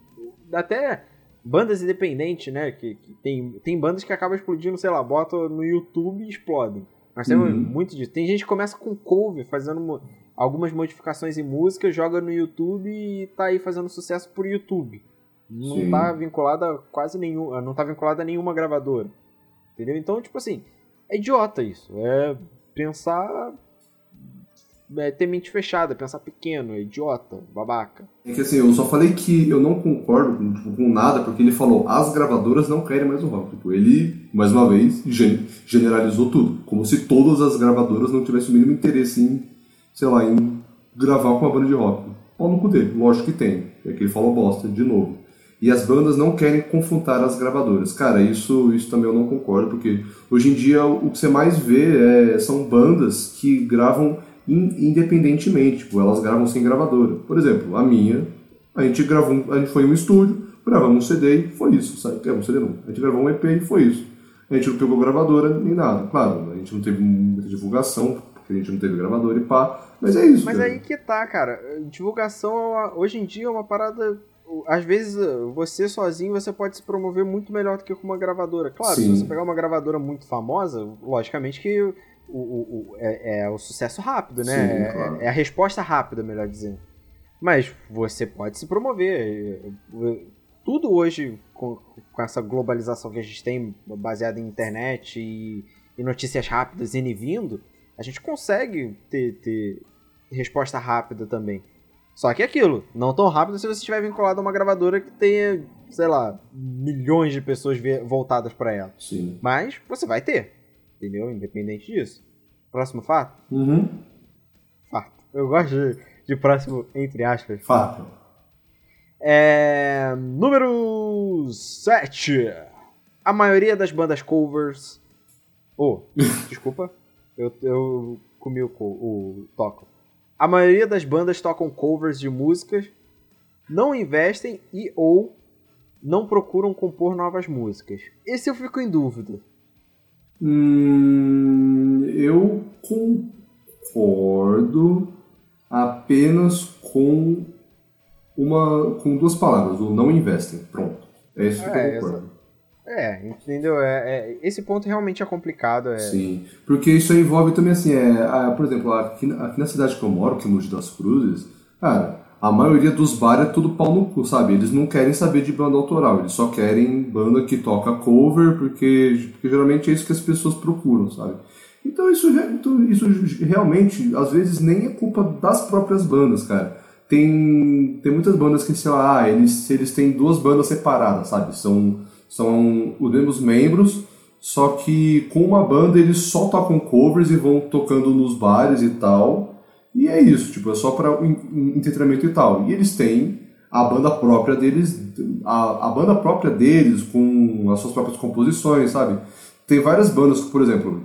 até bandas independentes, né? Que, que tem, tem bandas que acabam explodindo, sei lá, bota no YouTube e explodem. Nós temos Uhum. muito disso. Tem gente que começa com cover, fazendo mo- algumas modificações em música, joga no YouTube e tá aí fazendo sucesso por YouTube. Não Sim. tá vinculada a quase nenhum. Não tá vinculada a nenhuma gravadora. Entendeu? Então, tipo assim, é idiota isso. É pensar. É ter mente fechada, pensar pequeno, idiota, babaca. É que assim, eu só falei que eu não concordo com, tipo, com nada, porque ele falou, as gravadoras não querem mais o rock. Tipo, ele, mais uma vez, gen- generalizou tudo. Como se todas as gravadoras não tivessem o mínimo interesse em, sei lá, em gravar com uma banda de rock. Pau no cu dele, lógico que tem. É que ele falou bosta, de novo. E as bandas não querem confrontar as gravadoras. Cara, isso, isso também eu não concordo, porque hoje em dia o que você mais vê é, são bandas que gravam independentemente, tipo, elas gravam sem gravadora. Por exemplo, a minha, a gente gravou, a gente foi em um estúdio, gravamos um CD e foi isso, sabe? É, um CD não. A gente gravou um EP e foi isso. A gente não pegou gravadora nem nada. Claro, a gente não teve muita divulgação, porque a gente não teve gravadora e pá, mas é isso. Mas cara. aí que tá, cara. Divulgação é hoje em dia é uma parada. Às vezes você sozinho você pode se promover muito melhor do que com uma gravadora. Claro, Sim. se você pegar uma gravadora muito famosa, logicamente que o, o- o- é, é o sucesso rápido, né? Sim, É- claro. é, a resposta rápida, melhor dizendo. Mas você pode se promover. Tudo hoje, com, com essa globalização que a gente tem, baseada em internet e, e notícias rápidas indo e vindo, a gente consegue ter, ter resposta rápida também. Só que é aquilo, não tão rápido se você estiver vinculado a uma gravadora que tenha, sei lá, milhões de pessoas voltadas para ela. Sim. Mas você vai ter, entendeu? Independente disso. Próximo fato? Uhum. Fato. Eu gosto de, de próximo, entre aspas. Fato. É, número 7. A maioria das bandas covers. Oh, [LAUGHS] desculpa. Eu, eu comi o, o toco. A maioria das bandas tocam covers de músicas, não investem e ou não procuram compor novas músicas. Esse eu fico em dúvida. Hum, eu concordo apenas com uma com duas palavras, o não investem. Pronto. É isso que É, eu concordo. É, É, entendeu? É, é, esse ponto realmente é complicado. É... Sim, porque isso envolve também assim, é, a, por exemplo, aqui, aqui, na cidade que eu moro, que é Mogi das Cruzes, cara, a maioria dos bares é tudo pau no cu, sabe? Eles não querem saber de banda autoral, eles só querem banda que toca cover, porque, porque geralmente é isso que as pessoas procuram, sabe? Então isso, então isso realmente, às vezes, nem é culpa das próprias bandas, cara. Tem, tem muitas bandas que, sei lá, ah, eles, eles têm duas bandas separadas, sabe? São, são os mesmos membros, só que com uma banda eles só tocam covers e vão tocando nos bares e tal. E é isso, tipo, é só para entretenimento e tal. E eles têm a banda própria deles, a, a banda própria deles com as suas próprias composições, sabe? Tem várias bandas, por exemplo,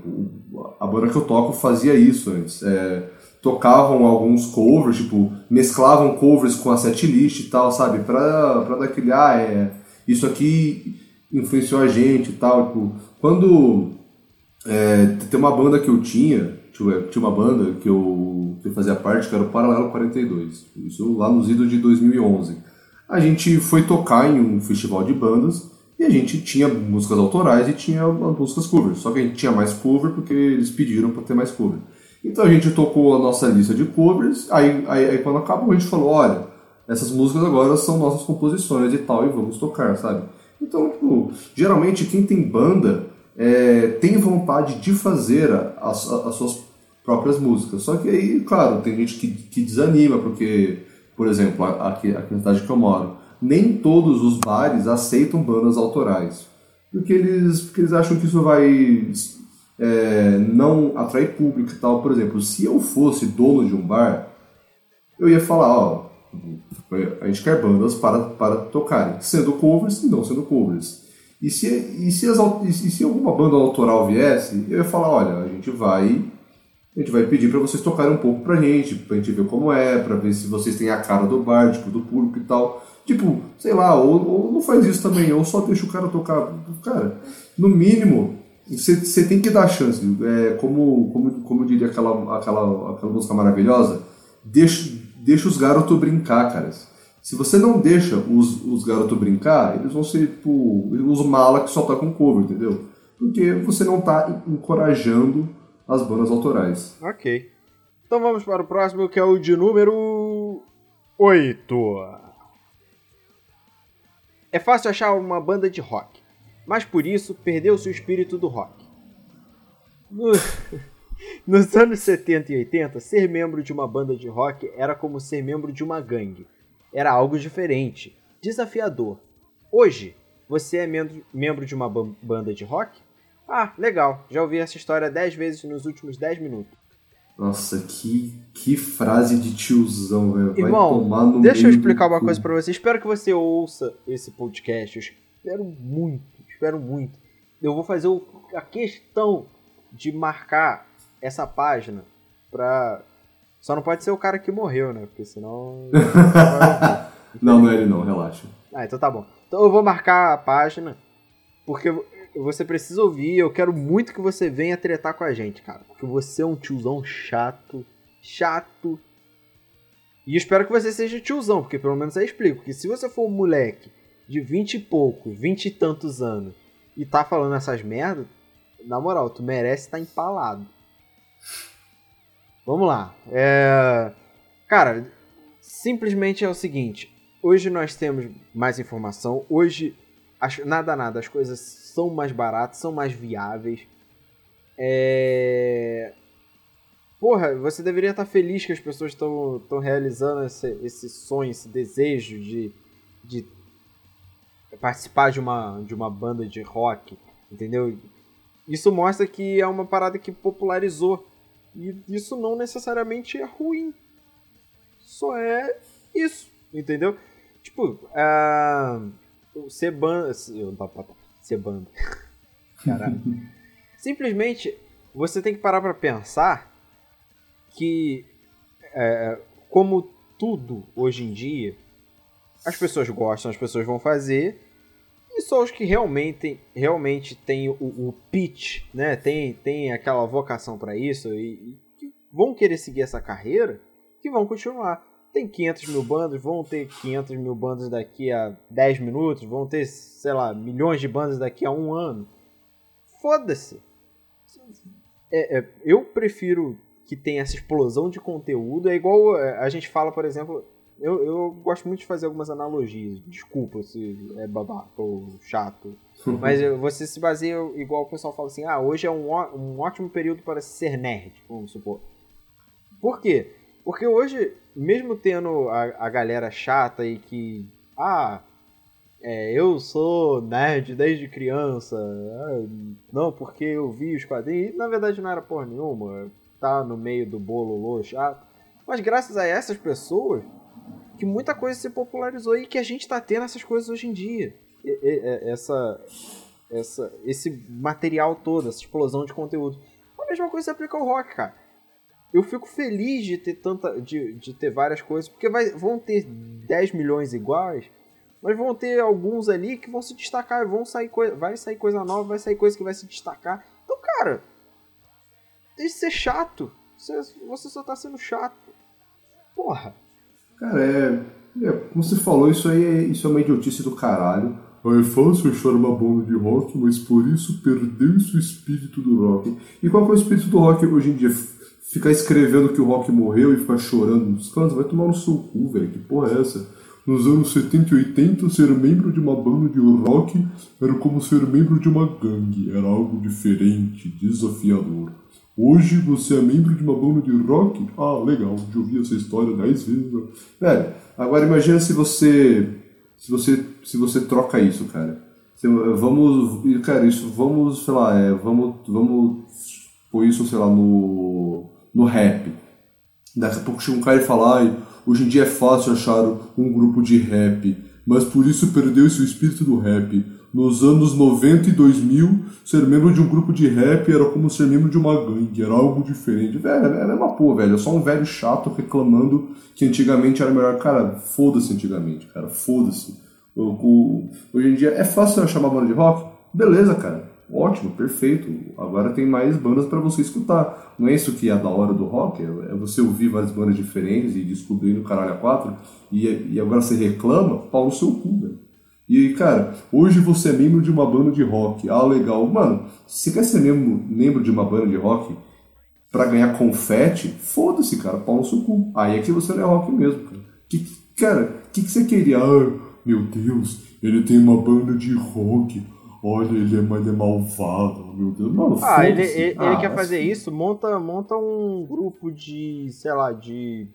a banda que eu toco fazia isso antes. É, tocavam alguns covers, tipo, mesclavam covers com a setlist e tal, sabe? Pra, pra dar aquele, ah, é, isso aqui influenciou a gente e tal. Tipo, quando é, tem uma banda que eu tinha, tinha uma banda que eu, que eu fazia parte, que era o Paralelo 42, isso lá nos idos de 2011. A gente foi tocar em um festival de bandas e a gente tinha músicas autorais e tinha músicas covers, só que a gente tinha mais cover porque eles pediram para ter mais cover. Então a gente tocou a nossa lista de covers, aí, aí, aí, quando acabou a gente falou, olha, essas músicas agora são nossas composições e tal, e vamos tocar, sabe? Então, tipo, geralmente quem tem banda é, tem vontade de fazer as, as, suas próprias músicas. Só que aí, claro, tem gente que, que desanima, porque, por exemplo, aqui, aqui na cidade que eu moro, nem todos os bares aceitam bandas autorais. Porque eles, porque eles acham que isso vai é, não atrair público e tal. Por exemplo, se eu fosse dono de um bar, eu ia falar, ó, a gente quer bandas para, para tocarem, sendo covers e não sendo covers. E se, e, se as, e se alguma banda autoral viesse, eu ia falar, olha, a gente vai a gente vai pedir para vocês tocarem um pouco pra gente, pra gente ver como é, pra ver se vocês têm a cara do bar, tipo, do público e tal. Tipo, sei lá, ou, ou não faz isso também, ou só deixa o cara tocar. Cara, no mínimo, você tem que dar chance. É, como, como, como diria aquela, aquela, aquela música maravilhosa, deixa, deixa os garotos brincar, cara. Se você não deixa os, os garotos brincar, eles vão ser tipo os mala que só tocam cover, entendeu? Porque você não está encorajando as bandas autorais. Ok. Então vamos para o próximo, que é o de número 8. É fácil achar uma banda de rock mas por isso perdeu-se o espírito do rock. No... [LAUGHS] Nos anos 70 e 80, ser membro de uma banda de rock era como ser membro de uma gangue. Era algo diferente, desafiador. Hoje, você é membro de uma banda de rock? Ah, legal, já ouvi essa história 10 vezes nos últimos 10 minutos. Nossa, que, que frase de tiozão, velho. Irmão, deixa eu explicar uma coisa pra você. Espero que você ouça esse podcast. Eu espero muito espero muito. Eu vou fazer o, a questão de marcar essa página pra. Só não pode ser o cara que morreu, né? Porque senão. [LAUGHS] não, não é ele não, relaxa. Ah, então tá bom. Então eu vou marcar a página, porque você precisa ouvir. Eu quero muito que você venha tretar com a gente, cara. Porque você é um tiozão chato, chato. E espero que você seja tiozão, porque pelo menos aí explico. Porque se você for um moleque de vinte e poucos, vinte e tantos anos e tá falando essas merdas, na moral, tu merece estar tá empalado. Vamos lá. É... Cara, simplesmente é o seguinte. Hoje nós temos mais informação. Hoje, as... nada, nada, as coisas são mais baratas, são mais viáveis. É... Porra, você deveria estar feliz que as pessoas estão realizando esse, esse sonho, esse desejo de, de participar de uma, de uma banda de rock, entendeu? Isso mostra que é uma parada que popularizou. E isso não necessariamente é ruim. Só é isso, entendeu? Tipo, uh, ser banda. Ser banda. Caralho. [LAUGHS] Simplesmente você tem que parar pra pensar que, é, como tudo hoje em dia, as pessoas gostam, as pessoas vão fazer. E só os que realmente, realmente têm o, o pitch, né? Tem, tem aquela vocação para isso e, e vão querer seguir essa carreira, que vão continuar. Tem 500 mil bandas, vão ter 500 mil bandas daqui a 10 minutos, vão ter, sei lá, milhões de bandas daqui a um ano. Foda-se. É, é, eu prefiro que tenha essa explosão de conteúdo. É igual é, a gente fala, por exemplo. Eu, eu gosto muito de fazer algumas analogias. Desculpa se é babaca ou chato. [LAUGHS] Mas você se baseia igual o pessoal fala assim: ah, hoje é um, um ótimo período para ser nerd, vamos supor. Por quê? Porque hoje, mesmo tendo a, a galera chata e que. Ah, é, eu sou nerd desde criança. Ah, não, porque eu vi os quadrinhos. Na verdade, não era porra nenhuma. Tá no meio do bolo chato. Mas graças a essas pessoas, que muita coisa se popularizou e que a gente tá tendo essas coisas hoje em dia. E, e, essa, essa, esse material todo, essa explosão de conteúdo. A mesma coisa se aplica ao rock, cara. Eu fico feliz de ter tanta. de, de ter várias coisas, porque vai, vão ter 10 milhões iguais mas vão ter alguns ali que vão se destacar, vão sair vai sair coisa nova, vai sair coisa que vai se destacar. Então, cara, deixa de ser chato. Você, você só tá sendo chato. Porra. Cara, é, é, Como você falou, isso aí é, isso é uma idiotice do caralho. É fácil achar uma banda de rock, mas por isso perdeu-se o espírito do rock. E qual é o espírito do rock hoje em dia? Ficar escrevendo que o rock morreu e ficar chorando nos cantos? Vai tomar no seu cu, velho. Que porra é essa? Nos anos 70 e 80, ser membro de uma banda de rock era como ser membro de uma gangue, era algo diferente, desafiador. Hoje você é membro de uma banda de rock? Ah, legal, já ouvi essa história dez vezes. Velho, agora imagina se você. Se você, se você troca isso, cara. Vamos. Cara, isso, vamos, sei lá, é, vamos, vamos pôr isso, sei lá, no. No rap. Daqui a pouco chega um cara e fala, ai Hoje em dia é fácil achar um grupo de rap, mas por isso perdeu-se o espírito do rap. Nos anos 90 e 2000, ser membro de um grupo de rap era como ser membro de uma gangue, era algo diferente. Velho, é a mesma porra, velho. É só um velho chato reclamando que antigamente era melhor. Cara, foda-se antigamente, cara, foda-se. Hoje em dia é fácil chamar banda de rock? Beleza, cara. Ótimo, perfeito. Agora tem mais bandas para você escutar. Não é isso que é da hora do rock? É você ouvir várias bandas diferentes e descobrir no caralho a quatro. E, e agora você reclama, pau no seu cu, velho. E, cara, hoje você é membro de uma banda de rock. Ah, legal. Mano, você quer ser membro, membro de uma banda de rock para ganhar confete, foda-se, cara, pau no seu cu. Aí é que você não é rock mesmo, cara. Que, cara, o que, que você queria? Ah, meu Deus, ele tem uma banda de rock olha, ele é, mais é malvado, meu Deus. Mano, ah, ele, ele, ah, ele quer fazer isso, monta, monta um grupo de, sei lá, de.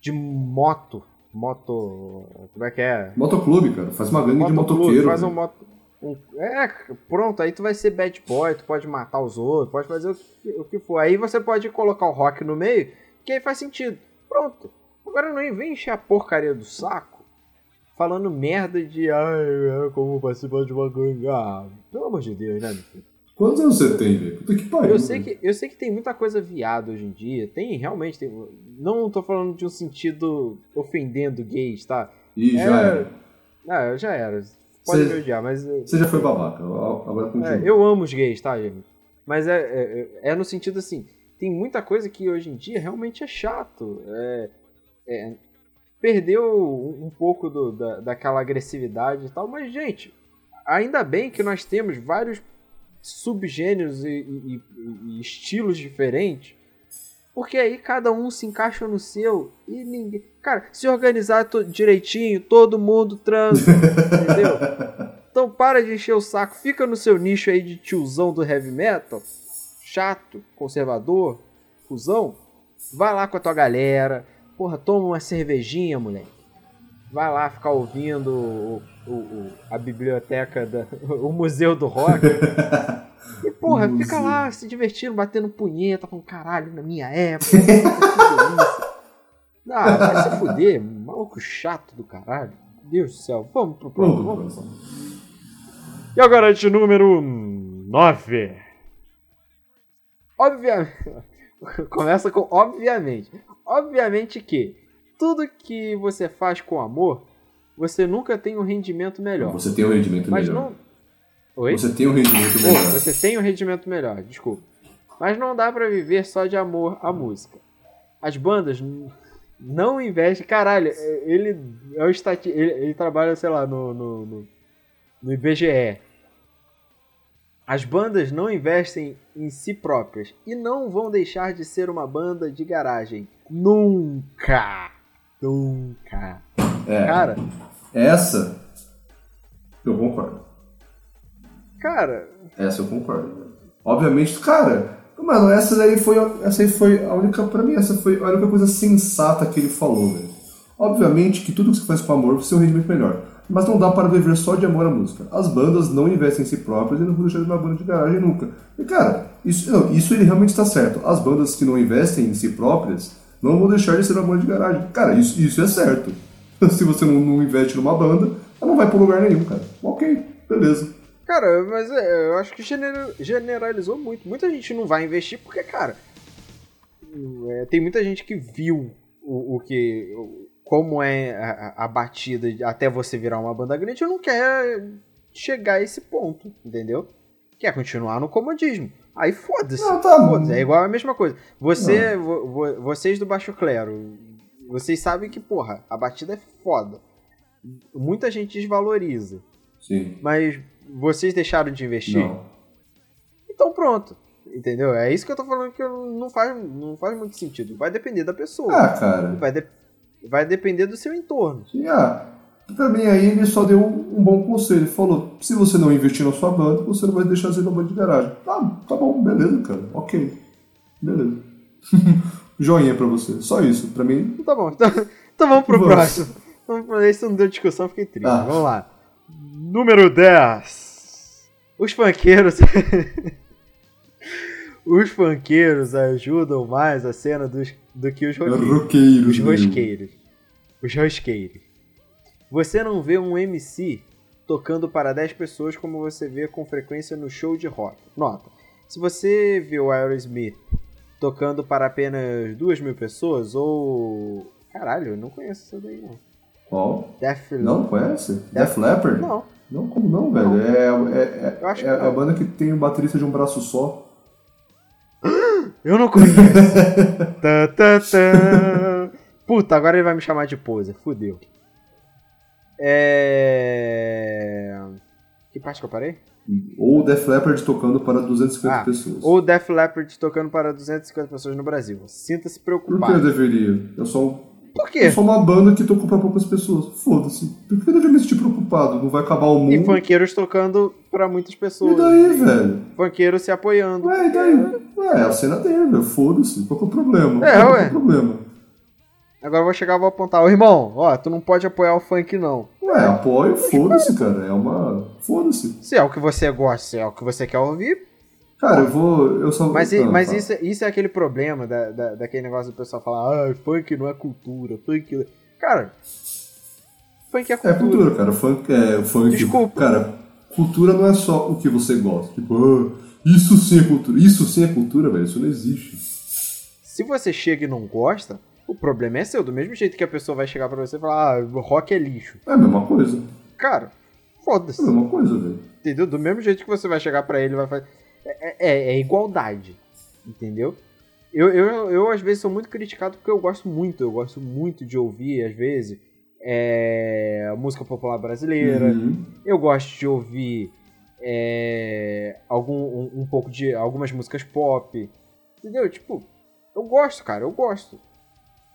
de moto. Moto. Como é que é? Motoclube, cara. Faz uma gangue de motoqueiro. Faz um moto. Um, é, pronto, aí tu vai ser bad boy, tu pode matar os outros, pode fazer o que, o que for. Aí você pode colocar o rock no meio, que aí faz sentido. Pronto. Agora não vem encher a porcaria do saco falando merda de ai, como participar de uma gangue. Ah, pelo amor de Deus, né, meu filho? Quantos anos você tem, velho? Puta que pariu. Eu sei que, eu sei que tem muita coisa viada hoje em dia. Tem, realmente. Tem, não tô falando de um sentido ofendendo gays, tá? Ih, é, já era. Ah, já era. Pode me odiar, mas. Você já foi babaca. Agora continua. É, eu amo os gays, tá, gente? Mas é, é, é, no sentido assim. Tem muita coisa que hoje em dia realmente é chato. É, é, perdeu um pouco do, da, daquela agressividade e tal, mas, gente, ainda bem que nós temos vários subgêneros e, e, e, estilos diferentes, porque aí cada um se encaixa no seu e ninguém. Cara, se organizar direitinho, todo mundo transa, entendeu? [LAUGHS] Então para de encher o saco, fica no seu nicho aí de tiozão do heavy metal, chato, conservador, fusão, vai lá com a tua galera, Porra, toma uma cervejinha, moleque. Vai lá ficar ouvindo o, o, o a biblioteca, da, [LAUGHS] o museu do rock. E, [LAUGHS] porra, fica lá se divertindo, batendo punheta, com caralho, na minha época. [LAUGHS] ah, vai se fuder, maluco chato do caralho. Deus do céu. Vamos pro próximo. Vamos, vamos. E agora de número 9. Obviamente. Começa com obviamente. Obviamente que tudo que você faz com amor, você nunca tem um rendimento melhor. Você tem um rendimento Mas melhor. Não... Oi? Você tem um rendimento melhor. Você tem um rendimento melhor, desculpa. Mas não dá para viver só de amor à música. As bandas não investe. Caralho, ele é o estati... ele, ele trabalha, sei lá, no, no, no, no IBGE. As bandas não investem em si próprias e não vão deixar de ser uma banda de garagem. Nunca! Nunca! É, Cara, essa eu concordo. cara, Essa eu concordo. Obviamente, cara, mano, essa daí foi, essa aí foi a única, pra mim, essa foi a única coisa sensata que ele falou, velho. Obviamente que tudo que você faz com amor vai ser um rendimento melhor. Mas não dá para viver só de amor à música. As bandas não investem em si próprias e não vão deixar de uma banda de garagem nunca. E cara, isso, não, isso ele realmente está certo. As bandas que não investem em si próprias não vão deixar de ser uma banda de garagem. Cara, isso, isso é certo. [LAUGHS] Se você não, não investe numa banda, ela não vai para lugar nenhum, cara. Ok, beleza. Cara, mas é, eu acho que genera- generalizou muito. Muita gente não vai investir porque, cara, é, tem muita gente que viu o, o que. o- como é a, a batida até você virar uma banda grande e não quer chegar a esse ponto, entendeu? Quer continuar no comodismo. Aí foda-se. Não, tá Foda-se, é igual a mesma coisa. Você, vo- vo- vocês do Baixo Clero, vocês sabem que, porra, a batida é foda. Muita gente desvaloriza. Sim. Mas vocês deixaram de investir? Não. Então pronto. Entendeu? É isso que eu tô falando que não faz, não faz muito sentido. Vai depender da pessoa. Ah, cara. Vai, de- vai depender do seu entorno. Sim, ah, pra mim aí ele só deu um bom conselho. Ele falou, se você não investir na sua banda, você não vai deixar de ser uma banda de garagem. Tá, tá bom, beleza, cara. Ok. Beleza. [LAUGHS] Joinha pra você. Só isso. Pra mim, tá bom. Então, [LAUGHS] então vamos pro Vamos. próximo. Vamos pro- Esse não deu discussão, fiquei triste. Ah. Vamos lá. Número 10. Os funkeiros. [LAUGHS] Os funkeiros ajudam mais a cena dos, do que os roqueiros. roqueiros. Os rosqueiros. Os rosqueiros. Você não vê um MC tocando para 10 pessoas como você vê com frequência no show de rock. Nota, se você vê o Aerosmith tocando para apenas 2 mil pessoas, ou... Caralho, eu não conheço isso daí não. Qual? Def Não conhece? Def Leppard? Não. Não, como não, velho? É, é, é, é não. a banda que tem um baterista de um braço só. [GASPS] Eu não conheço. Tá, tá, tá. Puta, agora ele vai me chamar de poser. Fudeu. É... Que parte que eu parei? Ou Def Leppard tocando para 250 Ah, pessoas. Ou Def Leppard tocando para 250 pessoas no Brasil. Sinta-se Por que eu preocupado. deveria? Eu sou, Por eu quê? sou uma banda que tocou para poucas pessoas. Foda-se. Por que eu deveria me sentir preocupado? Não vai acabar o mundo. E funkeiros tocando para muitas pessoas. E daí, velho? Funkeiros se apoiando. Ué, e daí? Ué, a cena dele, velho. Foda-se. Qual que é o problema? É, Qual é o problema? Agora eu vou chegar e vou apontar. Ô irmão, ó, tu não pode apoiar o funk não. Ué, apoio, foda-se, cara. É uma. Foda-se. Se é o que você gosta, se é o que você quer ouvir. Cara, eu vou. Eu só Mas, Não, mas isso, isso é aquele problema da, da- daquele negócio do pessoal falar, ah, funk não é cultura, funk. é-" Cara, funk é É cultura. cultura, cara. Funk é. Funk, Desculpa. Cara, cultura não é só o que você gosta. Tipo, ah, isso sim é cultura. Isso sim é cultura, velho. Isso não existe. Se você chega e não gosta, o problema é seu. Do mesmo jeito que a pessoa vai chegar pra você e falar, ah, rock é lixo. É a mesma coisa. Cara, É foda-se. a mesma coisa, velho. Entendeu? Do mesmo jeito que você vai chegar pra ele e vai fazer. É, é- é igualdade. Entendeu? Eu, eu, eu, às vezes, sou muito criticado porque eu gosto muito. Eu gosto muito de ouvir, às vezes, é, música popular brasileira. Uhum. Eu gosto de ouvir é, algum, um, um pouco de algumas músicas pop. Entendeu? Tipo, eu gosto, cara, eu gosto.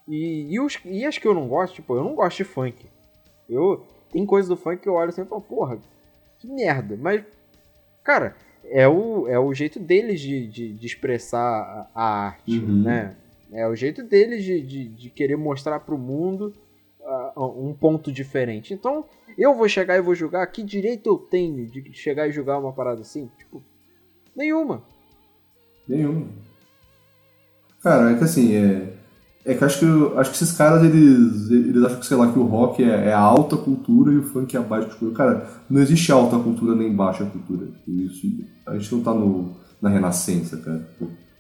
E, e, os, e as que eu não gosto, tipo, eu não gosto de funk. Eu, tem coisas do funk que eu olho assim e falo, porra, que merda. Mas, cara, é o, é o jeito deles de, de, de expressar a, arte, Uhum. né? É o jeito deles de, de, de querer mostrar pro mundo ah, um ponto diferente. Então, eu vou chegar e vou julgar. Que direito eu tenho de chegar e julgar uma parada assim? Tipo, nenhuma. Nenhum. Cara, é que assim, é. É que acho que, acho que esses caras, eles, eles acham que, sei lá, que o rock é, é a alta cultura e o funk é a baixa cultura. Cara, não existe alta cultura nem baixa cultura. Isso, a gente não tá no, na renascença, cara.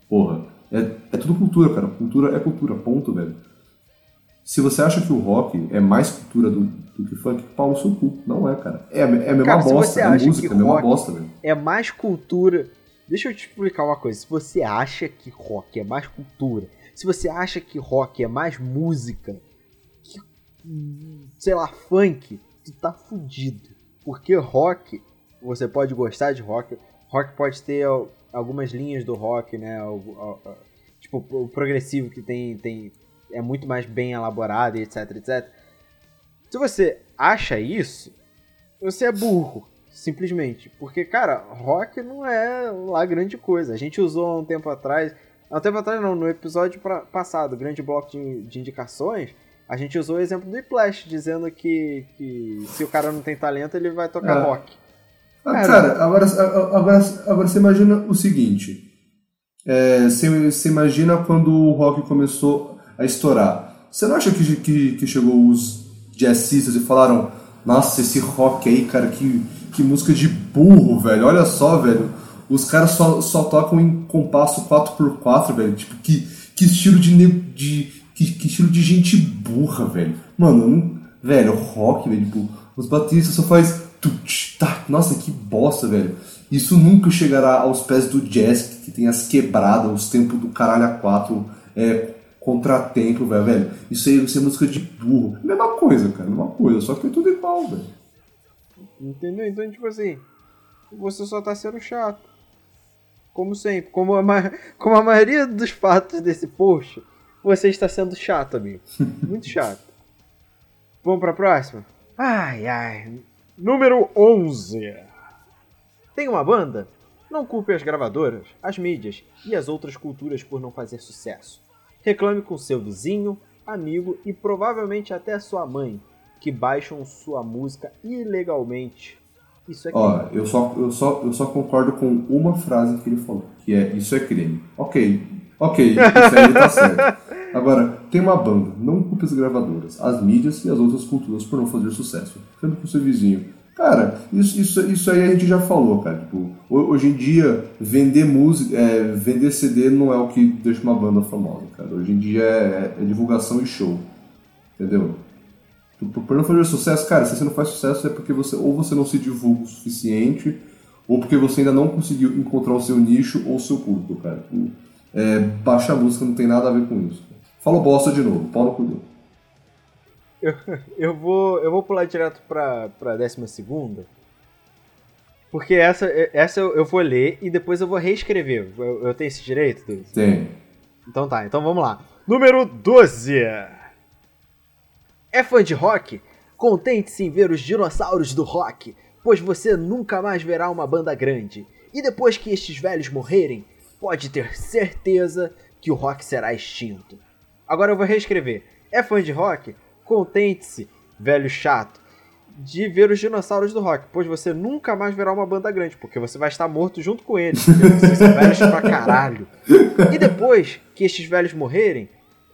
Porra, é, é tudo cultura, cara. Cultura é cultura, ponto, velho. Se você acha que o rock é mais cultura do, do que funk, pau no seu cu. Não é, cara. É, a- é a mesma Cara, bosta, é música, é a mesma bosta, velho. É mais cultura. Deixa eu te explicar uma coisa. Se você acha que rock é mais cultura, Se você acha que rock é mais música que, sei lá, funk, tu tá fudido. Porque rock, você pode gostar de rock, rock pode ter algumas linhas do rock, né? Tipo, o progressivo que tem, tem é muito mais bem elaborado etc, etc. Se você acha isso, você é burro, simplesmente. Porque, cara, rock não é lá grande coisa. A gente usou há um tempo atrás, há um tempo atrás não, no episódio pra, passado, grande bloco de, de indicações, a gente usou o exemplo do Whiplash, dizendo que, que se o cara não tem talento, ele vai tocar é. rock. Ah, cara, cara, agora, agora, agora você imagina o seguinte. É, você, você imagina quando o rock começou a estourar. Você não acha que, que, que chegou os jazzistas e falaram nossa, esse rock aí, cara, que, que música de burro, velho. Olha só, velho. Os caras só, só tocam em compasso 4x4, velho. Tipo, que, que estilo de, de que, que, estilo de gente burra, velho. Mano, não, velho, rock, velho, tipo, os bateristas só faz tá, nossa, que bosta, velho. Isso nunca chegará aos pés do jazz, que tem as quebradas, os tempos do caralho a quatro, é, contratempo, velho, velho. Isso aí, isso é música de burro. Mesma coisa, cara, mesma coisa, só que é tudo igual, velho. Entendeu? Então, tipo assim, você só tá sendo chato. Como sempre, como a, como a maioria dos fatos desse post, você está sendo chato, amigo. [LAUGHS] Muito chato. Vamos pra próxima? Ai, ai. Número 11. Tem uma banda? Não culpe as gravadoras, as mídias e as outras culturas por não fazer sucesso. Reclame com seu vizinho, amigo e provavelmente até sua mãe, que baixam sua música ilegalmente. Isso é crime. Ó, eu só, eu, só, eu só concordo com uma frase que ele falou, que é isso é crime. Ok, ok, isso aí tá certo. [LAUGHS] Agora, tem uma banda, não culpe as gravadoras, as mídias e as outras culturas por não fazer sucesso. Reclame com seu vizinho, Cara, isso, isso, isso aí a gente já falou, cara. Tipo, hoje em dia, vender música, é, vender CD não é o que deixa uma banda famosa, cara. Hoje em dia é, é divulgação e show. Entendeu? Por não fazer sucesso, cara, se você não faz sucesso é porque você ou você não se divulga o suficiente, ou porque você ainda não conseguiu encontrar o seu nicho ou o seu público, cara. Tipo, é, baixar música não tem nada a ver com isso. Falou bosta de novo, pau no cu eu, [LAUGHS] eu, vou, eu vou pular direto pra, pra décima segunda. Porque essa, essa eu, vou ler e depois eu vou reescrever. Eu, eu tenho esse direito, Deus? Tem. Então tá, então vamos lá. Número 12. É fã de rock? Contente-se em ver os dinossauros do rock, pois você nunca mais verá uma banda grande. E depois que estes velhos morrerem, pode ter certeza que o rock será extinto. Agora eu vou reescrever. É fã de rock? Contente-se, velho chato, de ver os dinossauros do rock, pois você nunca mais verá uma banda grande, porque você vai estar morto junto com eles. Vocês são velhos pra caralho. E depois que estes velhos morrerem,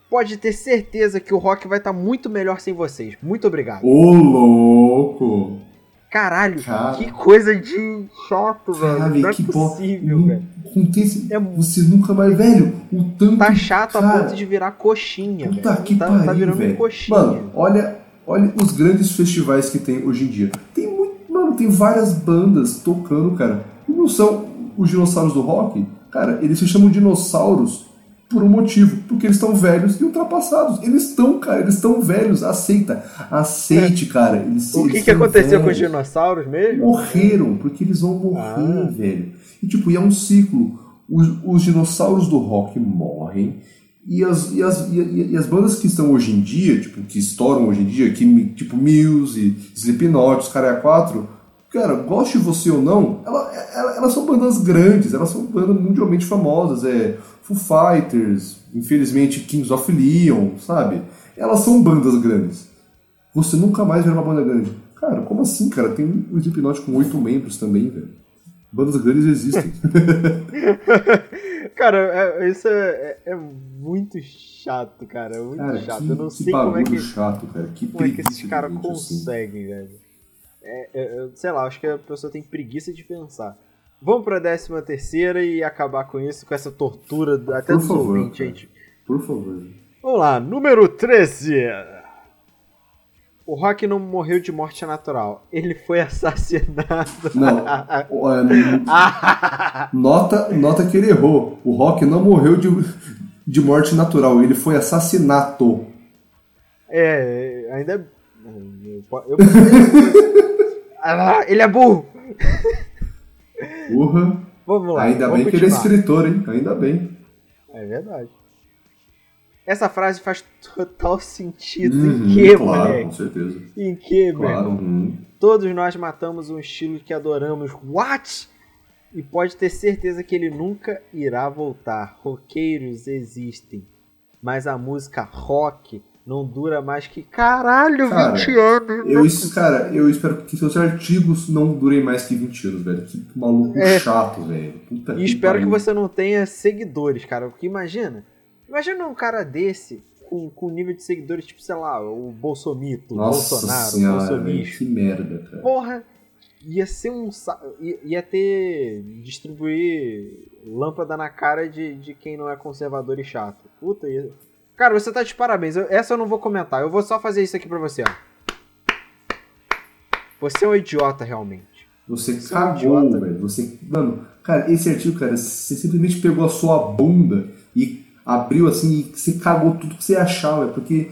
pode ter certeza que o rock vai estar muito melhor sem vocês. Muito obrigado. Ô, louco! Caralho, Cara. que coisa de chato, velho. Cara, não é possível, bo... velho. Acontece, é... Você nunca mais, velho, o tanto. Tá chato cara... a ponto de virar coxinha, Puta velho. que tá, pariu, tá virando velho. coxinha. Mano, olha, olha os grandes festivais que tem hoje em dia. Tem muito. Mano, tem várias bandas tocando, cara. E não são os dinossauros do rock. Cara, eles se chamam dinossauros por um motivo, porque eles estão velhos e ultrapassados. Eles estão, cara, eles estão velhos. Aceita, aceite, cara. Eles, o que, que aconteceu velhos. com os dinossauros mesmo? Morreram, porque eles vão morrer, ah. velho. E tipo, e é um ciclo. Os, os dinossauros do rock morrem. E as, e, as, e, e, as bandas que estão hoje em dia, tipo, que estouram hoje em dia, que, tipo Muse, Slipknot, os cara 4, cara, goste você ou não, ela, ela, elas são bandas grandes, elas são bandas mundialmente famosas. É, Foo Fighters, infelizmente Kings of Leon, sabe? Elas são bandas grandes. Você nunca mais vê uma banda grande. Cara, como assim, cara? Tem o Slipknot com oito membros também, velho. Bandas grandes existem. [LAUGHS] cara, é, isso é, é, é, muito chato, cara. É muito cara, chato. Que, Eu não sei como é que. chato, cara. Que como é que esses caras assim. conseguem, assim. velho. É, é, sei lá, acho que a pessoa tem preguiça de pensar. Vamos pra décima terceira e acabar com isso, com essa tortura até Por dos favor, ouvintes, gente. Por favor. Vamos lá, número 13. O Rock não morreu de morte natural. Ele foi assassinado. [LAUGHS] Não. nota, nota que ele errou. O Rock não morreu de, de morte natural, ele foi assassinato. É, ainda. Eu, eu, [LAUGHS] ah, ele é burro! Porra. Vamos lá. Ainda bem que ele é continuar. escritor, hein? Ainda bem. É verdade. Essa frase faz total sentido. Uhum, em que, claro, moleque? com certeza. Em que, Claro. uhum. Todos nós matamos um estilo que adoramos. What? E pode ter certeza que ele nunca irá voltar. Roqueiros existem. Mas a música rock não dura mais que caralho, Cara, 20 anos. Eu, es- cara, eu espero que seus artigos não durem mais que 20 anos, velho. Que maluco É. chato, velho. Puta E espero que pariu. você não tenha seguidores, cara. Porque imagina. Imagina um cara desse com, com nível de seguidores, tipo, sei lá, o Bolsomito, o Bolsonaro, o senhora, velho. Bolsomicho. Que merda, cara. Porra, ia ser um. ia ter. distribuir lâmpada na cara de, de quem não é conservador e chato. Puta, ia. Cara, você tá de parabéns. Eu- essa eu não vou comentar. Eu vou só fazer isso aqui pra você, ó. Você é um idiota, realmente. Você Você é um cagou, velho. Você. Mano, cara, esse artigo, cara, você simplesmente pegou a sua bunda e abriu assim e você cagou tudo que você achava, velho. Porque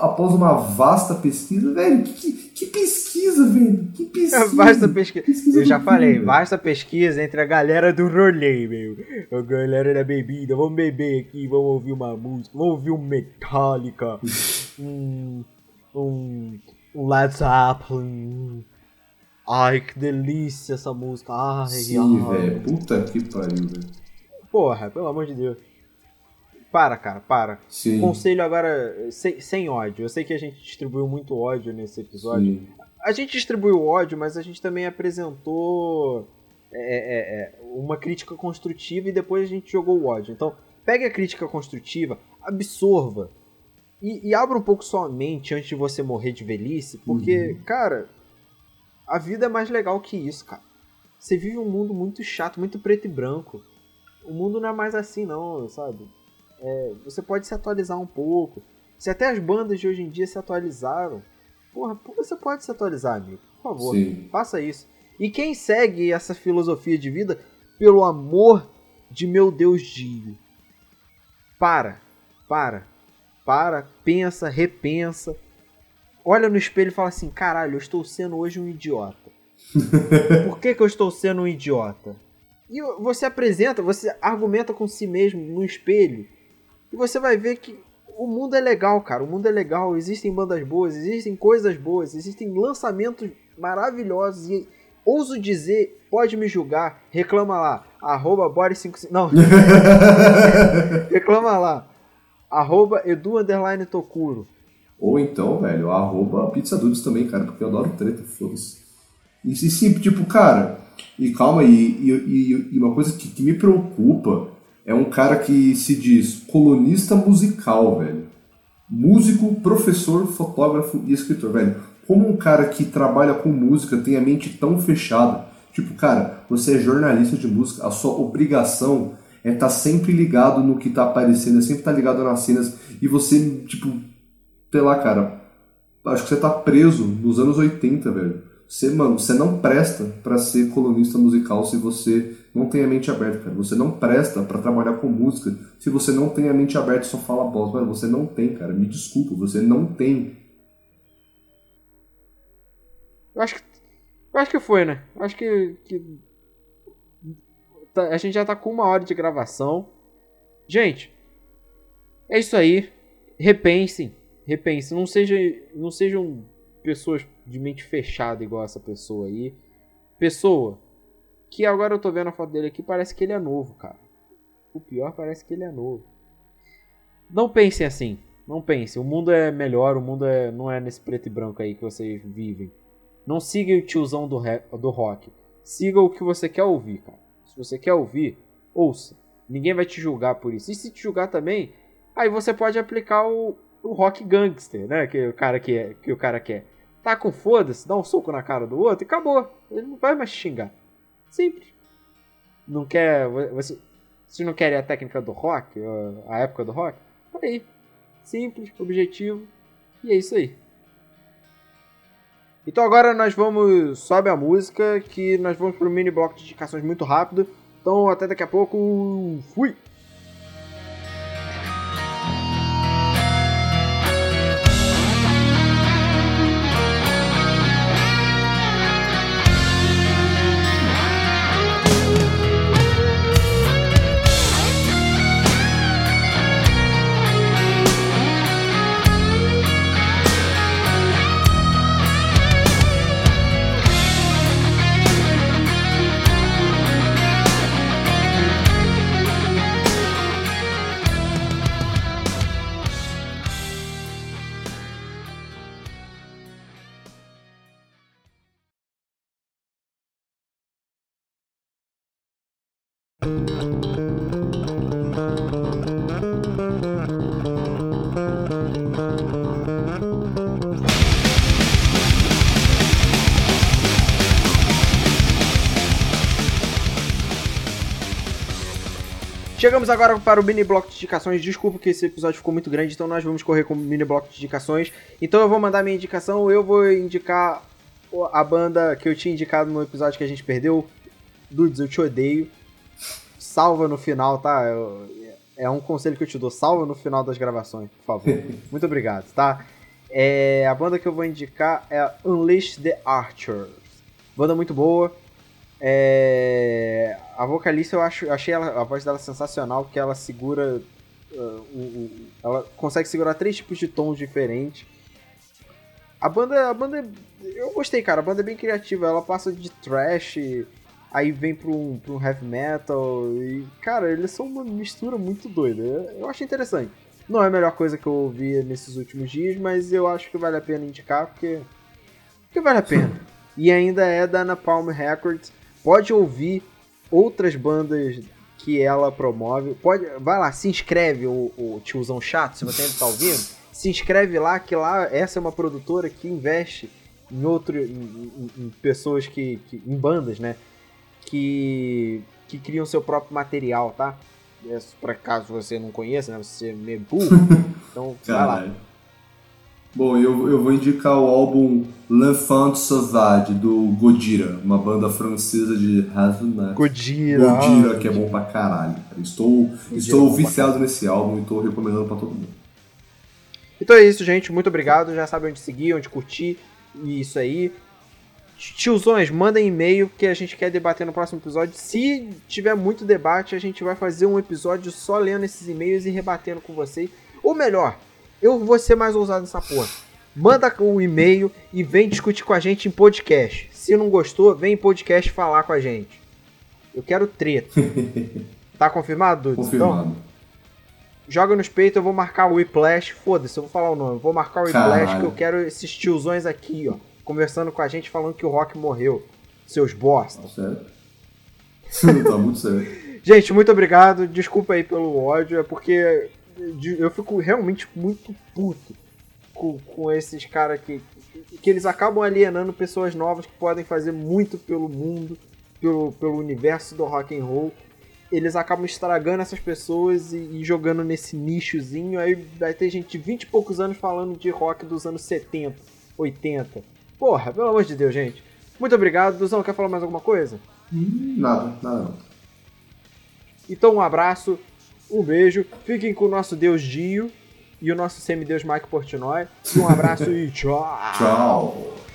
após uma vasta pesquisa, velho, que, que, pesquisa, velho? Que pesquisa? [LAUGHS] Vasta pesquisa. Pesquisa Eu já falei, quê, vasta pesquisa entre a galera do rolê, meu. A galera da bebida. Vamos beber aqui, vamos ouvir uma música, vamos ouvir um Metallica, [LAUGHS] um. um. um Led Zeppelin. Ai, que delícia essa música. Ai, Sim, velho. Puta que pariu, velho. Porra, pelo amor de Deus. Para, cara, para. Sim. Conselho agora, sem, sem ódio. Eu sei que a gente distribuiu muito ódio nesse episódio. sim. A gente distribuiu ódio, mas a gente também apresentou é, é, é, uma crítica construtiva e depois a gente jogou o ódio. Então, pegue a crítica construtiva, absorva e, e abra um pouco sua mente antes de você morrer de velhice, porque, cara, a vida é mais legal que isso, cara. Você vive um mundo muito chato, muito preto e branco. O mundo não é mais assim, não, sabe? É, você pode se atualizar um pouco. Se até as bandas de hoje em dia se atualizaram, porra, você pode se atualizar, amigo. Por favor, Sim. faça isso. E quem segue essa filosofia de vida, pelo amor de meu Deus, digo. Para, para, para, pensa, repensa. Olha no espelho e fala assim: caralho, eu estou sendo hoje um idiota. [LAUGHS] Por que, que eu estou sendo um idiota? E você apresenta, você argumenta com si mesmo no espelho. E você vai ver que o mundo é legal, cara. O mundo é legal. Existem bandas boas, existem coisas boas, existem lançamentos maravilhosos. E ouso dizer, pode me julgar, reclama lá. Arroba Boris55. Não. [LAUGHS] reclama lá. Arroba Edu Underline Tokuro. Ou então, velho, arroba Pizza Dudes também, cara, porque eu adoro treta, foda-se. E, e sim, tipo, cara, e calma aí, e, e- e uma coisa que, que me preocupa é um cara que se diz colunista musical, velho. Músico, professor, fotógrafo e escritor, velho. Como um cara que trabalha com música tem a mente tão fechada? Tipo, cara, você é jornalista de música, a sua obrigação é estar sempre ligado no que tá aparecendo, é sempre estar ligado nas cenas, e você, tipo, sei lá, cara, acho que você tá preso nos anos 80, velho. Você, mano, você não presta pra ser colunista musical se você não tem a mente aberta, cara. Você não presta pra trabalhar com música se você não tem a mente aberta e só fala bosta. Mano, você não tem, cara. Me desculpa, você não tem. Eu acho que. Eu acho que foi, né? Eu acho que. que- tá- a gente já tá com uma hora de gravação. Gente, é isso aí. Repensem. Repensem. Não, seja, não sejam pessoas de mente fechada igual essa pessoa aí. Pessoa que agora eu tô vendo a foto dele aqui, parece que ele é novo, cara. O pior parece que ele é novo. Não pensem assim. Não pensem. O mundo é melhor, o mundo é, não é nesse preto e branco aí que vocês vivem. Não siga o tiozão do, re- do rock. Siga o que você quer ouvir, cara. Se você quer ouvir, ouça. Ninguém vai te julgar por isso. E se te julgar também, aí você pode aplicar o, o rock gangster, né? Que o cara que, que o cara quer. Tá com foda-se, dá um soco na cara do outro e acabou. Ele não vai mais xingar. Simples. Não quer. Você, vocês não querem a técnica do rock? A época do rock? Tá aí. Simples, objetivo. E é isso aí. Então agora nós vamos. Sobe a música, que nós vamos pro mini bloco de indicações muito rápido. Então até daqui a pouco. Fui! Chegamos agora para o mini bloco de indicações. Desculpa que esse episódio ficou muito grande, então nós vamos correr com o mini bloco de indicações. Então eu vou mandar minha indicação. Eu vou indicar a banda que eu tinha indicado no episódio que a gente perdeu. Dudes, eu te odeio. Salva no final, tá? Eu, é um conselho que eu te dou. Salva no final das gravações, por favor. [LAUGHS] muito obrigado, tá? É, a banda que eu vou indicar é Unleash the Archers. Banda muito boa. É, a vocalista eu acho, achei ela, a voz dela sensacional, porque ela segura. Uh, ela consegue segurar três tipos de tons diferentes. A banda, a banda. Eu gostei, cara. A banda é bem criativa. Ela passa de trash, aí vem pra um, pra um heavy metal. E, cara, eles são uma mistura muito doida. Eu achei interessante. Não é a melhor coisa que eu ouvi nesses últimos dias, mas eu acho que vale a pena indicar, porque. Porque vale a pena. E ainda é da Napalm Records pode ouvir outras bandas que ela promove. Pode, vai lá, se inscreve, o, o tiozão chato, se você ainda está ouvindo. Se inscreve lá, que lá essa é uma produtora que investe em outro, em, em, em pessoas que, que, em bandas, né, que que criam seu próprio material, tá? É, para caso você não conheça, né, você é meio burro, [LAUGHS] então vai lá. Bom, eu, eu vou indicar o álbum L'Enfant Sauvage, do Godira, uma banda francesa de metal. Godira! Godira, que é bom pra caralho. Estou, estou é viciado nesse álbum e estou recomendando pra todo mundo. Então é isso, gente. Muito obrigado. Já sabe onde seguir, onde curtir. E isso aí. Tiozões, mandem e-mail que a gente quer debater no próximo episódio. Se tiver muito debate, a gente vai fazer um episódio só lendo esses e-mails e rebatendo com vocês. Ou melhor, eu vou ser mais ousado nessa porra. Manda um e-mail e vem discutir com a gente em podcast. Se não gostou, vem em podcast falar com a gente. Eu quero treta. [LAUGHS] tá confirmado, Dudu? Confirmado. Então, joga nos peitos, eu vou marcar o Whiplash. Foda-se, eu vou falar o nome. Eu vou marcar o Whiplash que eu quero esses tiozões aqui, ó. Conversando com a gente, falando que o Rock morreu. Seus bosta. Tá certo. [LAUGHS] tá muito certo. [LAUGHS] Gente, muito obrigado. Desculpa aí pelo ódio. É porque eu fico realmente muito puto com, com esses caras que, que eles acabam alienando pessoas novas que podem fazer muito pelo mundo, pelo, pelo universo do rock and roll. Eles acabam estragando essas pessoas e, e jogando nesse nichozinho. Aí vai ter gente de 20 e poucos anos falando de rock dos anos 70, 80. Porra, pelo amor de Deus, gente. Muito obrigado. Duzão, quer falar mais alguma coisa? Nada, nada. Então, um abraço um beijo, fiquem com o nosso Deus Dio e o nosso semideus Mike Portnoy. Um abraço e tchau! Tchau!